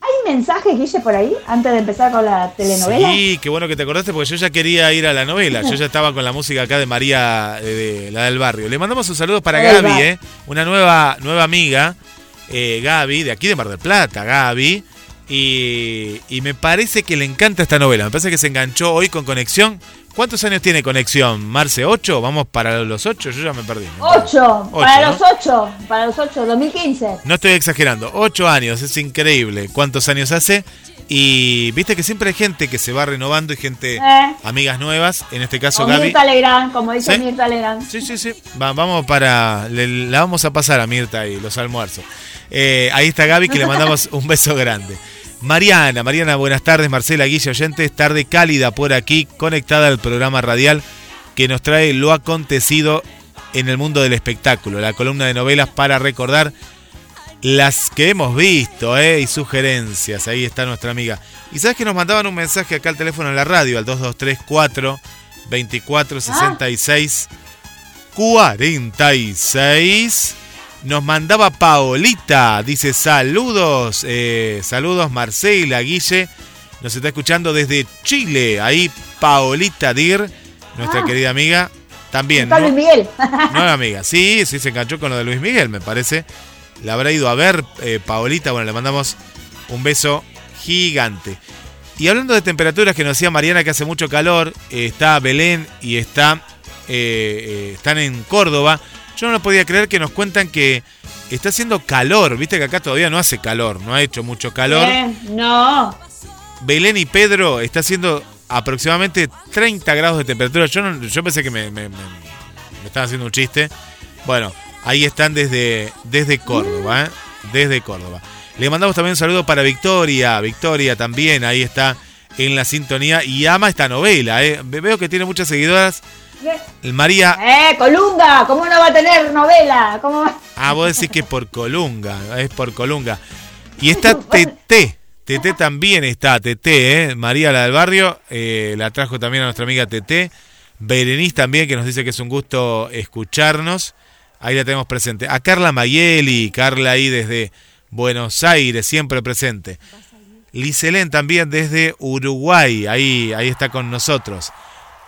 ¿Hay mensajes, Guille, por ahí, antes de empezar con la telenovela? Sí, qué bueno que te acordaste porque yo ya quería ir a la novela. Yo ya estaba con la música acá de María, eh, de, la del barrio. Le mandamos un saludo para Gaby, eh, una nueva, nueva amiga, eh, Gaby, de aquí de Mar del Plata, Gaby. Y, y me parece que le encanta esta novela. Me parece que se enganchó hoy con Conexión. ¿Cuántos años tiene Conexión? ¿Marce 8? ¿Vamos para los 8? Yo ya me perdí. Ocho, Ocho, para ¿no? los ocho, para los ocho, 2015. No estoy exagerando, ocho años, es increíble cuántos años hace. Y viste que siempre hay gente que se va renovando y gente, Eh. amigas nuevas, en este caso Gaby. Mirta Legrand, como dice ¿Sí? Mirta Legrand. Sí, sí, sí. Va- vamos para. le- la vamos a pasar a Mirta y los almuerzos. Eh, ahí está Gaby, que le mandamos un beso grande. Mariana, Mariana, buenas tardes. Marcela Guille Oyentes, tarde cálida por aquí, conectada al programa radial que nos trae lo acontecido en el mundo del espectáculo. La columna de novelas para recordar las que hemos visto ¿eh? y sugerencias. Ahí está nuestra amiga. Y sabes que nos mandaban un mensaje acá al teléfono en la radio, al 2234 2466 46. Nos mandaba Paolita, dice saludos, eh, saludos Marcela, Guille, nos está escuchando desde Chile, ahí Paolita Dir, nuestra Ah. querida amiga, también, Está ¿no? Luis Miguel. Nueva amiga, sí, sí, se enganchó con lo de Luis Miguel, me parece. La habrá ido a ver, eh, Paolita. Bueno, le mandamos un beso gigante. Y hablando de temperaturas que nos decía Mariana que hace mucho calor, eh, está Belén y está eh, están en Córdoba. Yo no lo podía creer que nos cuentan que está haciendo calor. Viste que acá todavía no hace calor, no ha hecho mucho calor. Eh, no. Belén y Pedro está haciendo aproximadamente 30 grados de temperatura. Yo, no- yo pensé que me, me, me- me estaban haciendo un chiste. Bueno, ahí están desde, desde Córdoba, ¿eh? Desde Córdoba. Le mandamos también un saludo para Victoria. Victoria también, ahí está en la sintonía y ama esta novela. ¿eh? Veo que tiene muchas seguidoras. El María. Eh, Colunga, ¿cómo no va a tener novela? ¿Cómo va? Ah, vos decís que por Colunga, es por Colunga. Y está TT, TT también está, TT, ¿eh? María la del barrio, eh, la trajo también a nuestra amiga TT. Berenice también, que nos dice que es un gusto escucharnos. Ahí la tenemos presente. A Carla Mayeli, Carla ahí desde Buenos Aires, siempre presente. Liselén también desde Uruguay, ahí, ahí está con nosotros.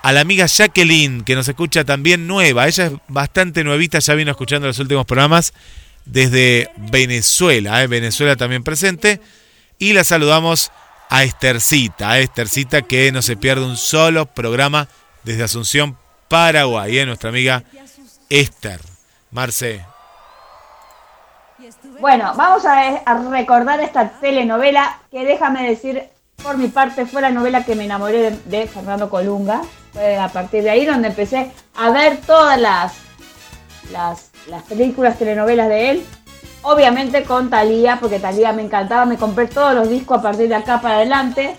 A la amiga Jacqueline, que nos escucha también nueva. Ella es bastante nuevita, ya vino escuchando los últimos programas desde Venezuela. ¿eh? Venezuela también presente. Y la saludamos a Estercita, a Estercita que no se pierde un solo programa desde Asunción, Paraguay. ¿eh? Nuestra amiga Esther. Marce. Bueno, vamos a recordar esta telenovela que déjame decir, por mi parte, fue la novela que me enamoré de, Fernando Colunga. Fue a partir de ahí donde empecé a ver todas las, las, las películas, telenovelas de él. Obviamente con Talía, porque Talía me encantaba, me compré todos los discos a partir de acá para adelante.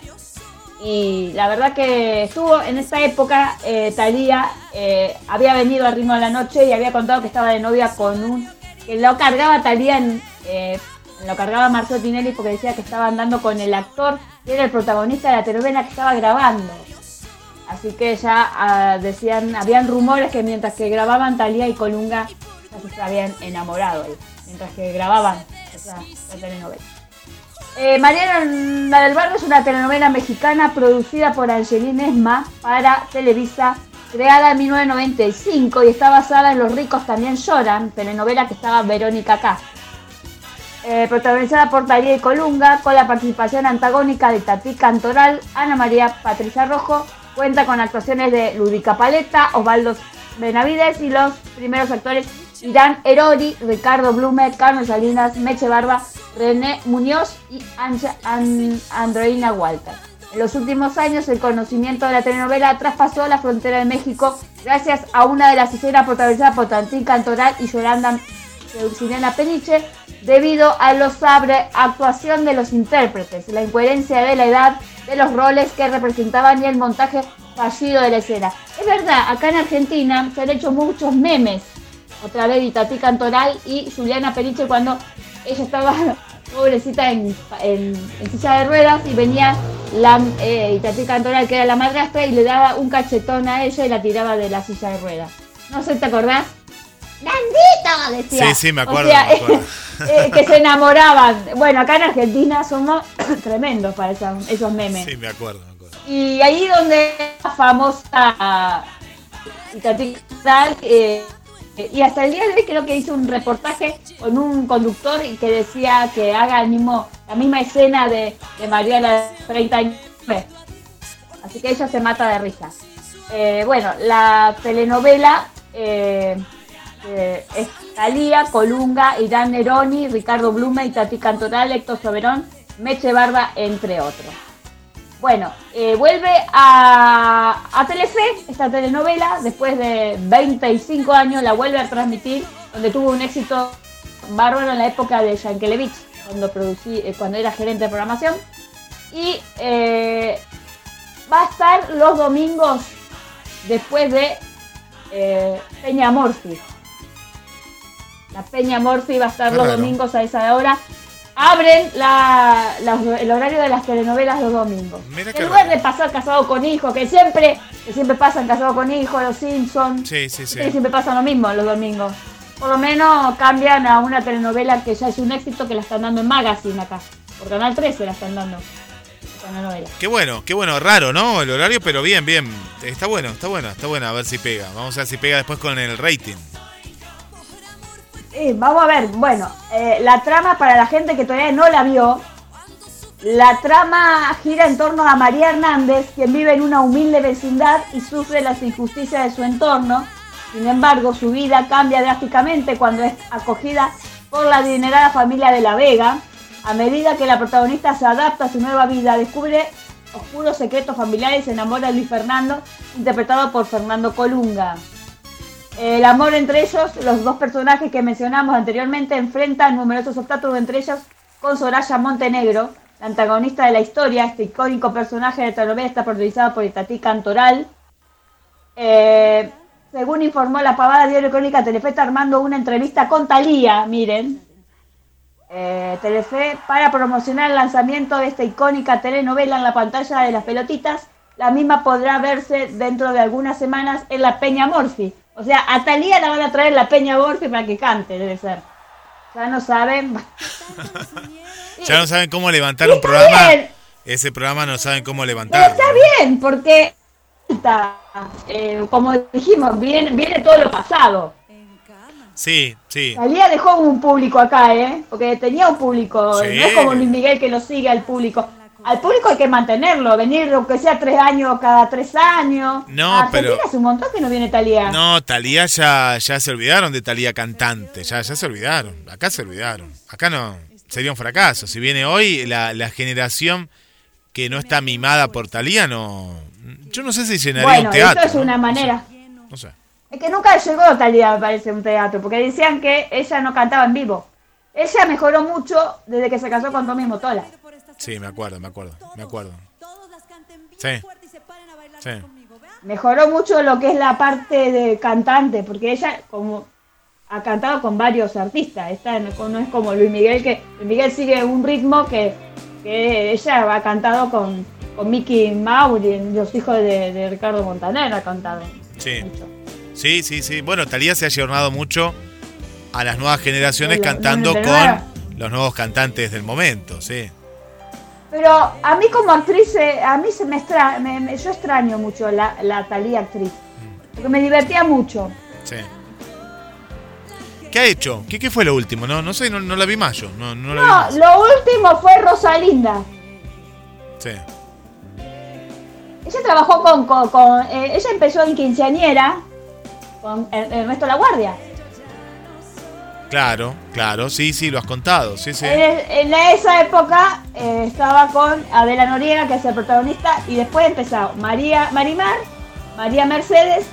Y la verdad que estuvo en esa época, eh, Talía eh, había venido al ritmo de la noche y había contado que estaba de novia con un. que lo cargaba Talía en. eh, lo cargaba Marcelo Tinelli porque decía que estaba andando con el actor que era el protagonista de la telenovela que estaba grabando. Así que ya ah, decían, habían rumores que mientras que grababan Talía y Colunga ya se habían enamorado mientras que grababan esa, telenovela. Eh, Mariana del Barrio es una telenovela mexicana producida por Angelina Esma para Televisa, creada en 1995 y está basada en Los ricos también lloran, telenovela que estaba Verónica Castro. Eh, protagonizada por y Colunga, con la participación antagónica de Tati Cantoral, Ana María Patricia Rojo, cuenta con actuaciones de Ludica Paleta, Osvaldo Benavides y los primeros actores Irán Erori, Ricardo Blume, Carmen Salinas, Meche Barba, René Muñoz y Anja- An- Walter. En los últimos años el conocimiento de la telenovela traspasó la frontera de México gracias a una de las escenas protagonizadas por Tantín Cantoral y Yolanda Dulcinea Peniche debido a lo sobre actuación de los intérpretes, la incoherencia de la edad de los roles que representaban y el montaje fallido de la escena. Es verdad, acá en Argentina se han hecho muchos memes, otra vez de Tati Cantoral y Juliana Peniche cuando ella estaba pobrecita en, silla de ruedas y venía la eh, Cantoral que era la madrastra y le daba un cachetón a ella y la tiraba de la silla de ruedas. No sé, ¿te acordás? ¡Nandito! Decía. Sí, sí, me O acuerdo, sea, me acuerdo. eh, que se enamoraban. Bueno, acá en Argentina somos tremendos para esa- esos memes. Sí, me acuerdo, me acuerdo. Y ahí donde la famosa Cantoral, eh, y hasta el día de hoy creo que hizo un reportaje con un conductor y que decía que haga el mismo, la misma escena de, de Mariana 30 años. después. Así que ella se mata de risa. Eh, bueno, la telenovela eh, eh, Talía, Colunga, Irán Neroni, Ricardo Blume Tati Cantoral, Héctor Soberón, Meche Barba, entre otros. Bueno, eh, vuelve a, a Telefe esta telenovela, después de 25 años la vuelve a transmitir, donde tuvo un éxito bárbaro en la época de Yankelevich, cuando, producí, eh, cuando era gerente de programación. Y eh, va a estar los domingos después de Peña Morphy. La Peña Morphy va a estar Qué los raro. domingos a esa hora. Abren la- la- el horario de las telenovelas los domingos. Mira en lugar raro. de pasar casado con hijo, que siempre, que siempre pasan casado con hijo, los Simpsons. Sí, sí, sí. Que siempre pasa lo mismo los domingos. Por lo menos cambian a una telenovela que ya es un éxito que la están dando en Magazine acá. Por Canal 13 la están dando. Qué bueno, qué bueno, raro, ¿no? El horario, pero bien, bien. Está bueno, está bueno, está bueno, a ver si pega. Vamos a ver si pega después con el rating. Vamos a ver. Bueno, eh, la trama para la gente que todavía no la vio. La trama gira en torno a María Hernández, quien vive en una humilde vecindad y sufre las injusticias de su entorno. Sin embargo, su vida cambia drásticamente cuando es acogida por la adinerada familia de La Vega. A medida que la protagonista se adapta a su nueva vida, descubre oscuros secretos familiares y se enamora de Luis Fernando, interpretado por Fernando Colunga. El amor entre ellos, los dos personajes que mencionamos anteriormente, enfrentan numerosos obstáculos entre ellos con Soraya Montenegro, la antagonista de la historia. Este icónico personaje de telenovela está protagonizado por Itatí Cantoral. Eh, según informó la pavada Diario Crónica, Telefe está armando una entrevista con Talía, miren. Eh, Telefe, para promocionar el lanzamiento de esta icónica telenovela en la pantalla de las pelotitas. La misma podrá verse dentro de algunas semanas en la Peña Morphy. O sea, a Talía la van a traer la Peña Morphy para que cante, debe ser. Ya no saben. Ya no saben cómo levantar un programa. bien. Ese programa no saben cómo Pero levantarlo. está bien, porque está, eh, como dijimos, viene, viene todo lo pasado. Sí, sí. Talía dejó un público acá, ¿eh? Porque tenía un público, Sí. no es como Luis Miguel que lo sigue al público. Al público hay que mantenerlo, venir aunque sea tres años cada tres años. No, Argentina pero- hace un montón que no viene Talía. No, Talía ya, ya se olvidaron de Talía cantante. Ya, ya se olvidaron. Acá se olvidaron. Acá no. Sería un fracaso. Si viene hoy, la, la generación que no está mimada por Talía, no. Yo no sé si llenaría bueno, un teatro. esto es ¿no? una manera. No sé. Es que nunca llegó Talía, me parece, a un teatro, porque decían que ella no cantaba en vivo. Ella mejoró mucho desde que se casó con Tommy Motola. Sí, me acuerdo, me acuerdo, me acuerdo. Sí. Sí. Mejoró mucho lo que es la parte de cantante, porque ella como ha cantado con varios artistas. Esta no, es como Luis Miguel, que Luis Miguel sigue un ritmo que, que ella ha cantado con, con Mickey y los hijos de, de Ricardo Montaner ha cantado. Sí. mucho. Sí, sí, sí. Bueno, Talía se ha ayornado mucho a las nuevas generaciones Sí, lo- cantando lo- con los nuevos cantantes del momento, sí. Pero a mí como actriz, eh, a mí se me, extra, me- me- yo extraño mucho la, la Talía actriz, porque me divertía mucho. Sí. ¿Qué ha hecho? ¿Qué, qué fue lo último? No, no sé, no, no la vi más yo. No, no la vi más. lo último fue Rosalinda. Sí. Ella trabajó con, con- con, eh, ella empezó en quinceañera con Er- Ernesto La Guardia. Claro, claro, sí, sí, lo has contado, sí, sí. En, en esa época eh, estaba con Adela Noriega, que es el protagonista, y después empezó María Marimar, María Mercedes,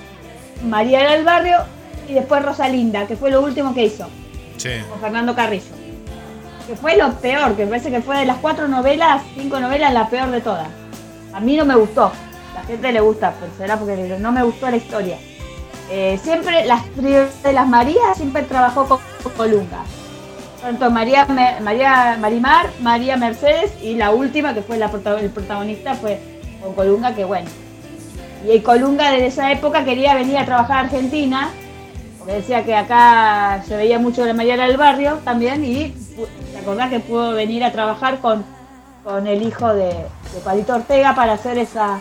María del Barrio y después Rosalinda, que fue lo último que hizo Sí. con Fernando Carrillo. Que fue lo peor, que me parece que fue de las cuatro novelas, cinco novelas, la peor de todas. A mí no me gustó. La gente le gusta, pero será porque no me gustó la historia. Eh, siempre las de las Marías siempre trabajó con, Colunga. Tanto María, María Marimar, María Mercedes y la última que fue la el protagonista fue con Colunga, que bueno. Y el Colunga desde esa época quería venir a trabajar a Argentina, porque decía que acá se veía mucho de María del Barrio también, y acordás que pudo venir a trabajar con, con el hijo de, de Palito Ortega para hacer esa,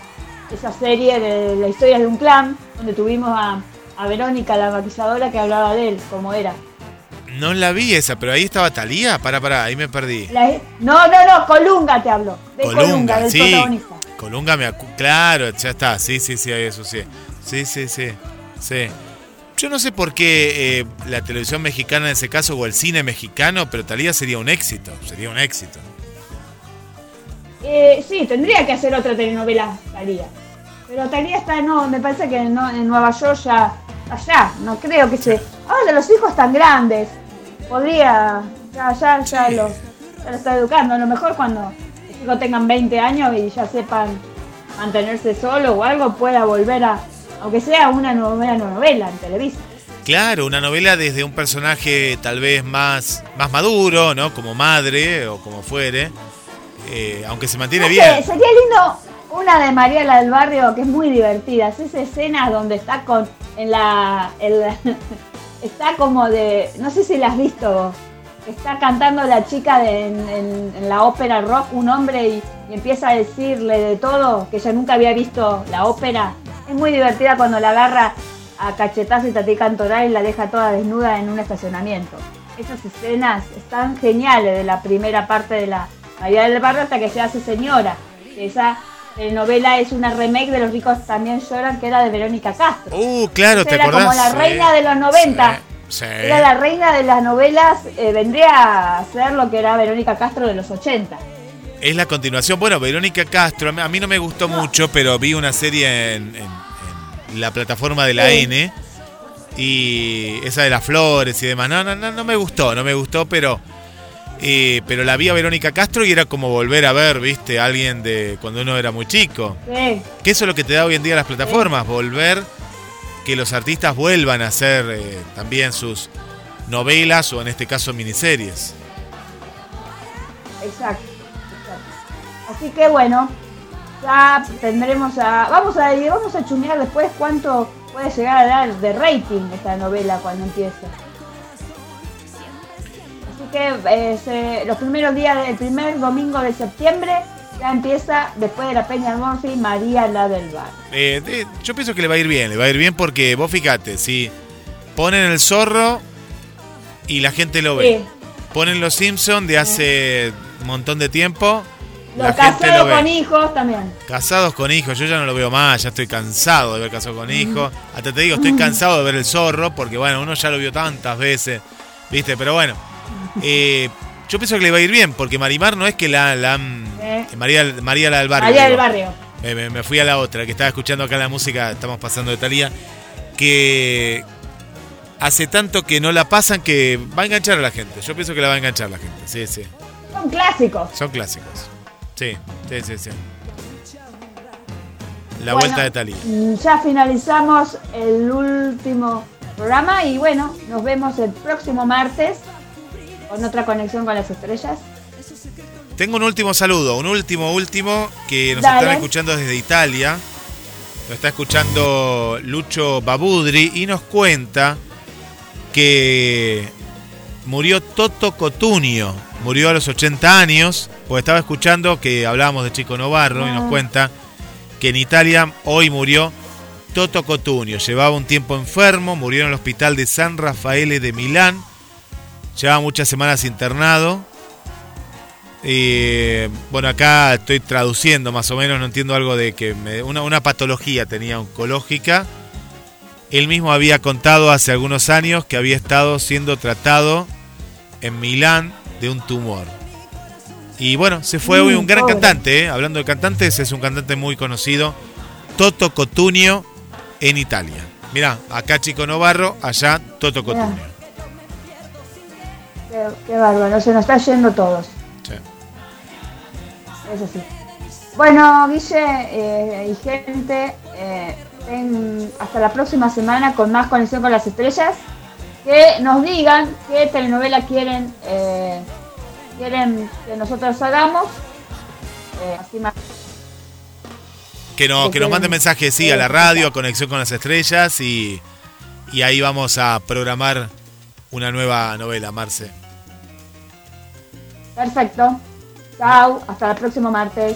esa serie de las historias de un clan, donde tuvimos a, a Verónica, la maquilladora, que hablaba de él, cómo era. No la vi esa, pero ahí estaba Talía. Para, para, ahí me perdí. La- no, no, no, Colunga te hablo. De Colunga, Colunga, del sí. protagonista. Colunga me acu- Claro, ya está. Sí, sí, sí, eso sí. Sí, sí, sí. Sí. Yo no sé por qué eh, la televisión mexicana en ese caso o el cine mexicano, pero Talía sería un éxito. Sería un éxito. Eh, sí, tendría que hacer otra telenovela, Talía. Pero Talía está, no, me parece que no, en Nueva York ya, allá, no creo que se... Ahora los hijos están grandes, podría, ya, ya, ya, Sí. lo, ya lo está educando. A lo mejor cuando los hijos tengan 20 años y ya sepan mantenerse solo o algo, pueda volver a, aunque sea una novela, novela en Televisa. Claro, una novela desde un personaje tal vez más, más maduro, ¿no? Como madre o como fuere. eh, aunque se mantiene No sé, bien. Sería lindo una de María la del Barrio que es muy divertida. Es esa escena donde está con en la, está como de no sé si la has visto. Está cantando la chica de- en, la ópera rock un hombre y, empieza a decirle de todo que ella nunca había visto la ópera. Es muy divertida cuando la agarra a cachetazo y Tati Cantoral y la deja toda desnuda en un estacionamiento. Esas escenas están geniales de la primera parte de la, María del Barrio hasta que se hace señora. Esa eh, novela es una remake de Los ricos también lloran, que era de Verónica Castro. Uh, claro, Esa ¿te era acordás? como la Sí. reina de los 90. Sí. Era la reina de las novelas, eh, vendría a ser lo que era Verónica Castro de los 80. Es la continuación. Bueno, Verónica Castro, a mí- no me gustó mucho, pero vi una serie en, en- en la plataforma de la. N. Y esa de las flores y demás. No, no, no, no me gustó, no me gustó, pero. Eh, pero la vi a Verónica Castro y era como volver a ver, viste, a alguien de cuando uno era muy chico. Sí, Que eso es lo que te da hoy en día las plataformas, volver, que los artistas vuelvan a hacer eh, también sus novelas o en este caso miniseries. exacto, exacto. Así que bueno, ya tendremos a. Vamos a vamos a chumear después cuánto puede llegar a dar de rating esta novela cuando empiece. Que eh, se- los primeros días, el primer domingo de septiembre, ya empieza después de la Peña Morphy, María la del Bar. Eh, de- yo pienso que le va a ir bien, le va a ir bien porque vos fíjate, si ponen el zorro y la gente lo ve, Sí. ponen los Simpsons de hace un montón de tiempo, Los casados con hijos también. Casados con hijos, yo ya no lo veo más, ya estoy cansado de ver casados con hijos. Hasta te digo, estoy cansado de ver el zorro, porque bueno, uno ya lo vio tantas veces, ¿viste? Pero bueno, eh, yo pienso que le va a ir bien, porque Marimar no es que la, Sí. María, María la del barrio. María del digo. Barrio. Me, me- me fui a la otra, que estaba escuchando acá la música, estamos pasando de Talía, que hace tanto que no la pasan que va a enganchar a la gente. Yo pienso que la va a enganchar la gente, sí, sí. Son clásicos. Son clásicos. Sí, sí, sí, sí. La Bueno, vuelta de Talía. mm, Ya finalizamos el último programa y bueno, nos vemos el próximo martes con otra conexión con las estrellas. Tengo un último saludo, un último, último, que nos Dale. están escuchando desde Italia. Nos está escuchando Lucho Babudri y nos cuenta que murió Toto Cotunio. Murió a los 80 años, porque estaba escuchando que hablábamos de Chico Novarro y Ah. nos cuenta que en Italia hoy murió Toto Cotunio. Llevaba un tiempo enfermo, murió en el hospital de San Rafaele de Milán. Llevaba muchas semanas internado. Eh, bueno, acá estoy traduciendo más o menos, no entiendo algo de que me- una, una patología tenía oncológica. Él mismo había contado hace algunos años que había estado siendo tratado en Milán de un tumor. Y bueno, se fue hoy Mm, un gran pobre. cantante, ¿eh? hablando de cantantes, es un cantante muy conocido, Toto Cotunio en Italia. Mirá, acá Chico Novarro, allá Toto. Cotunio. Qué, qué bárbaro, se nos está yendo todos. Sí. Eso sí. Bueno, Guille eh, y gente, eh, hasta la próxima semana con más conexión con las estrellas. Que nos digan qué telenovela quieren eh, quieren que nosotros hagamos. Eh, así más. Que, no, que nos mande mensajes, sí, a la radio, a Conexión con las Estrellas y, y ahí vamos a programar una nueva novela, Marce. Perfecto. Chao, hasta el próximo martes.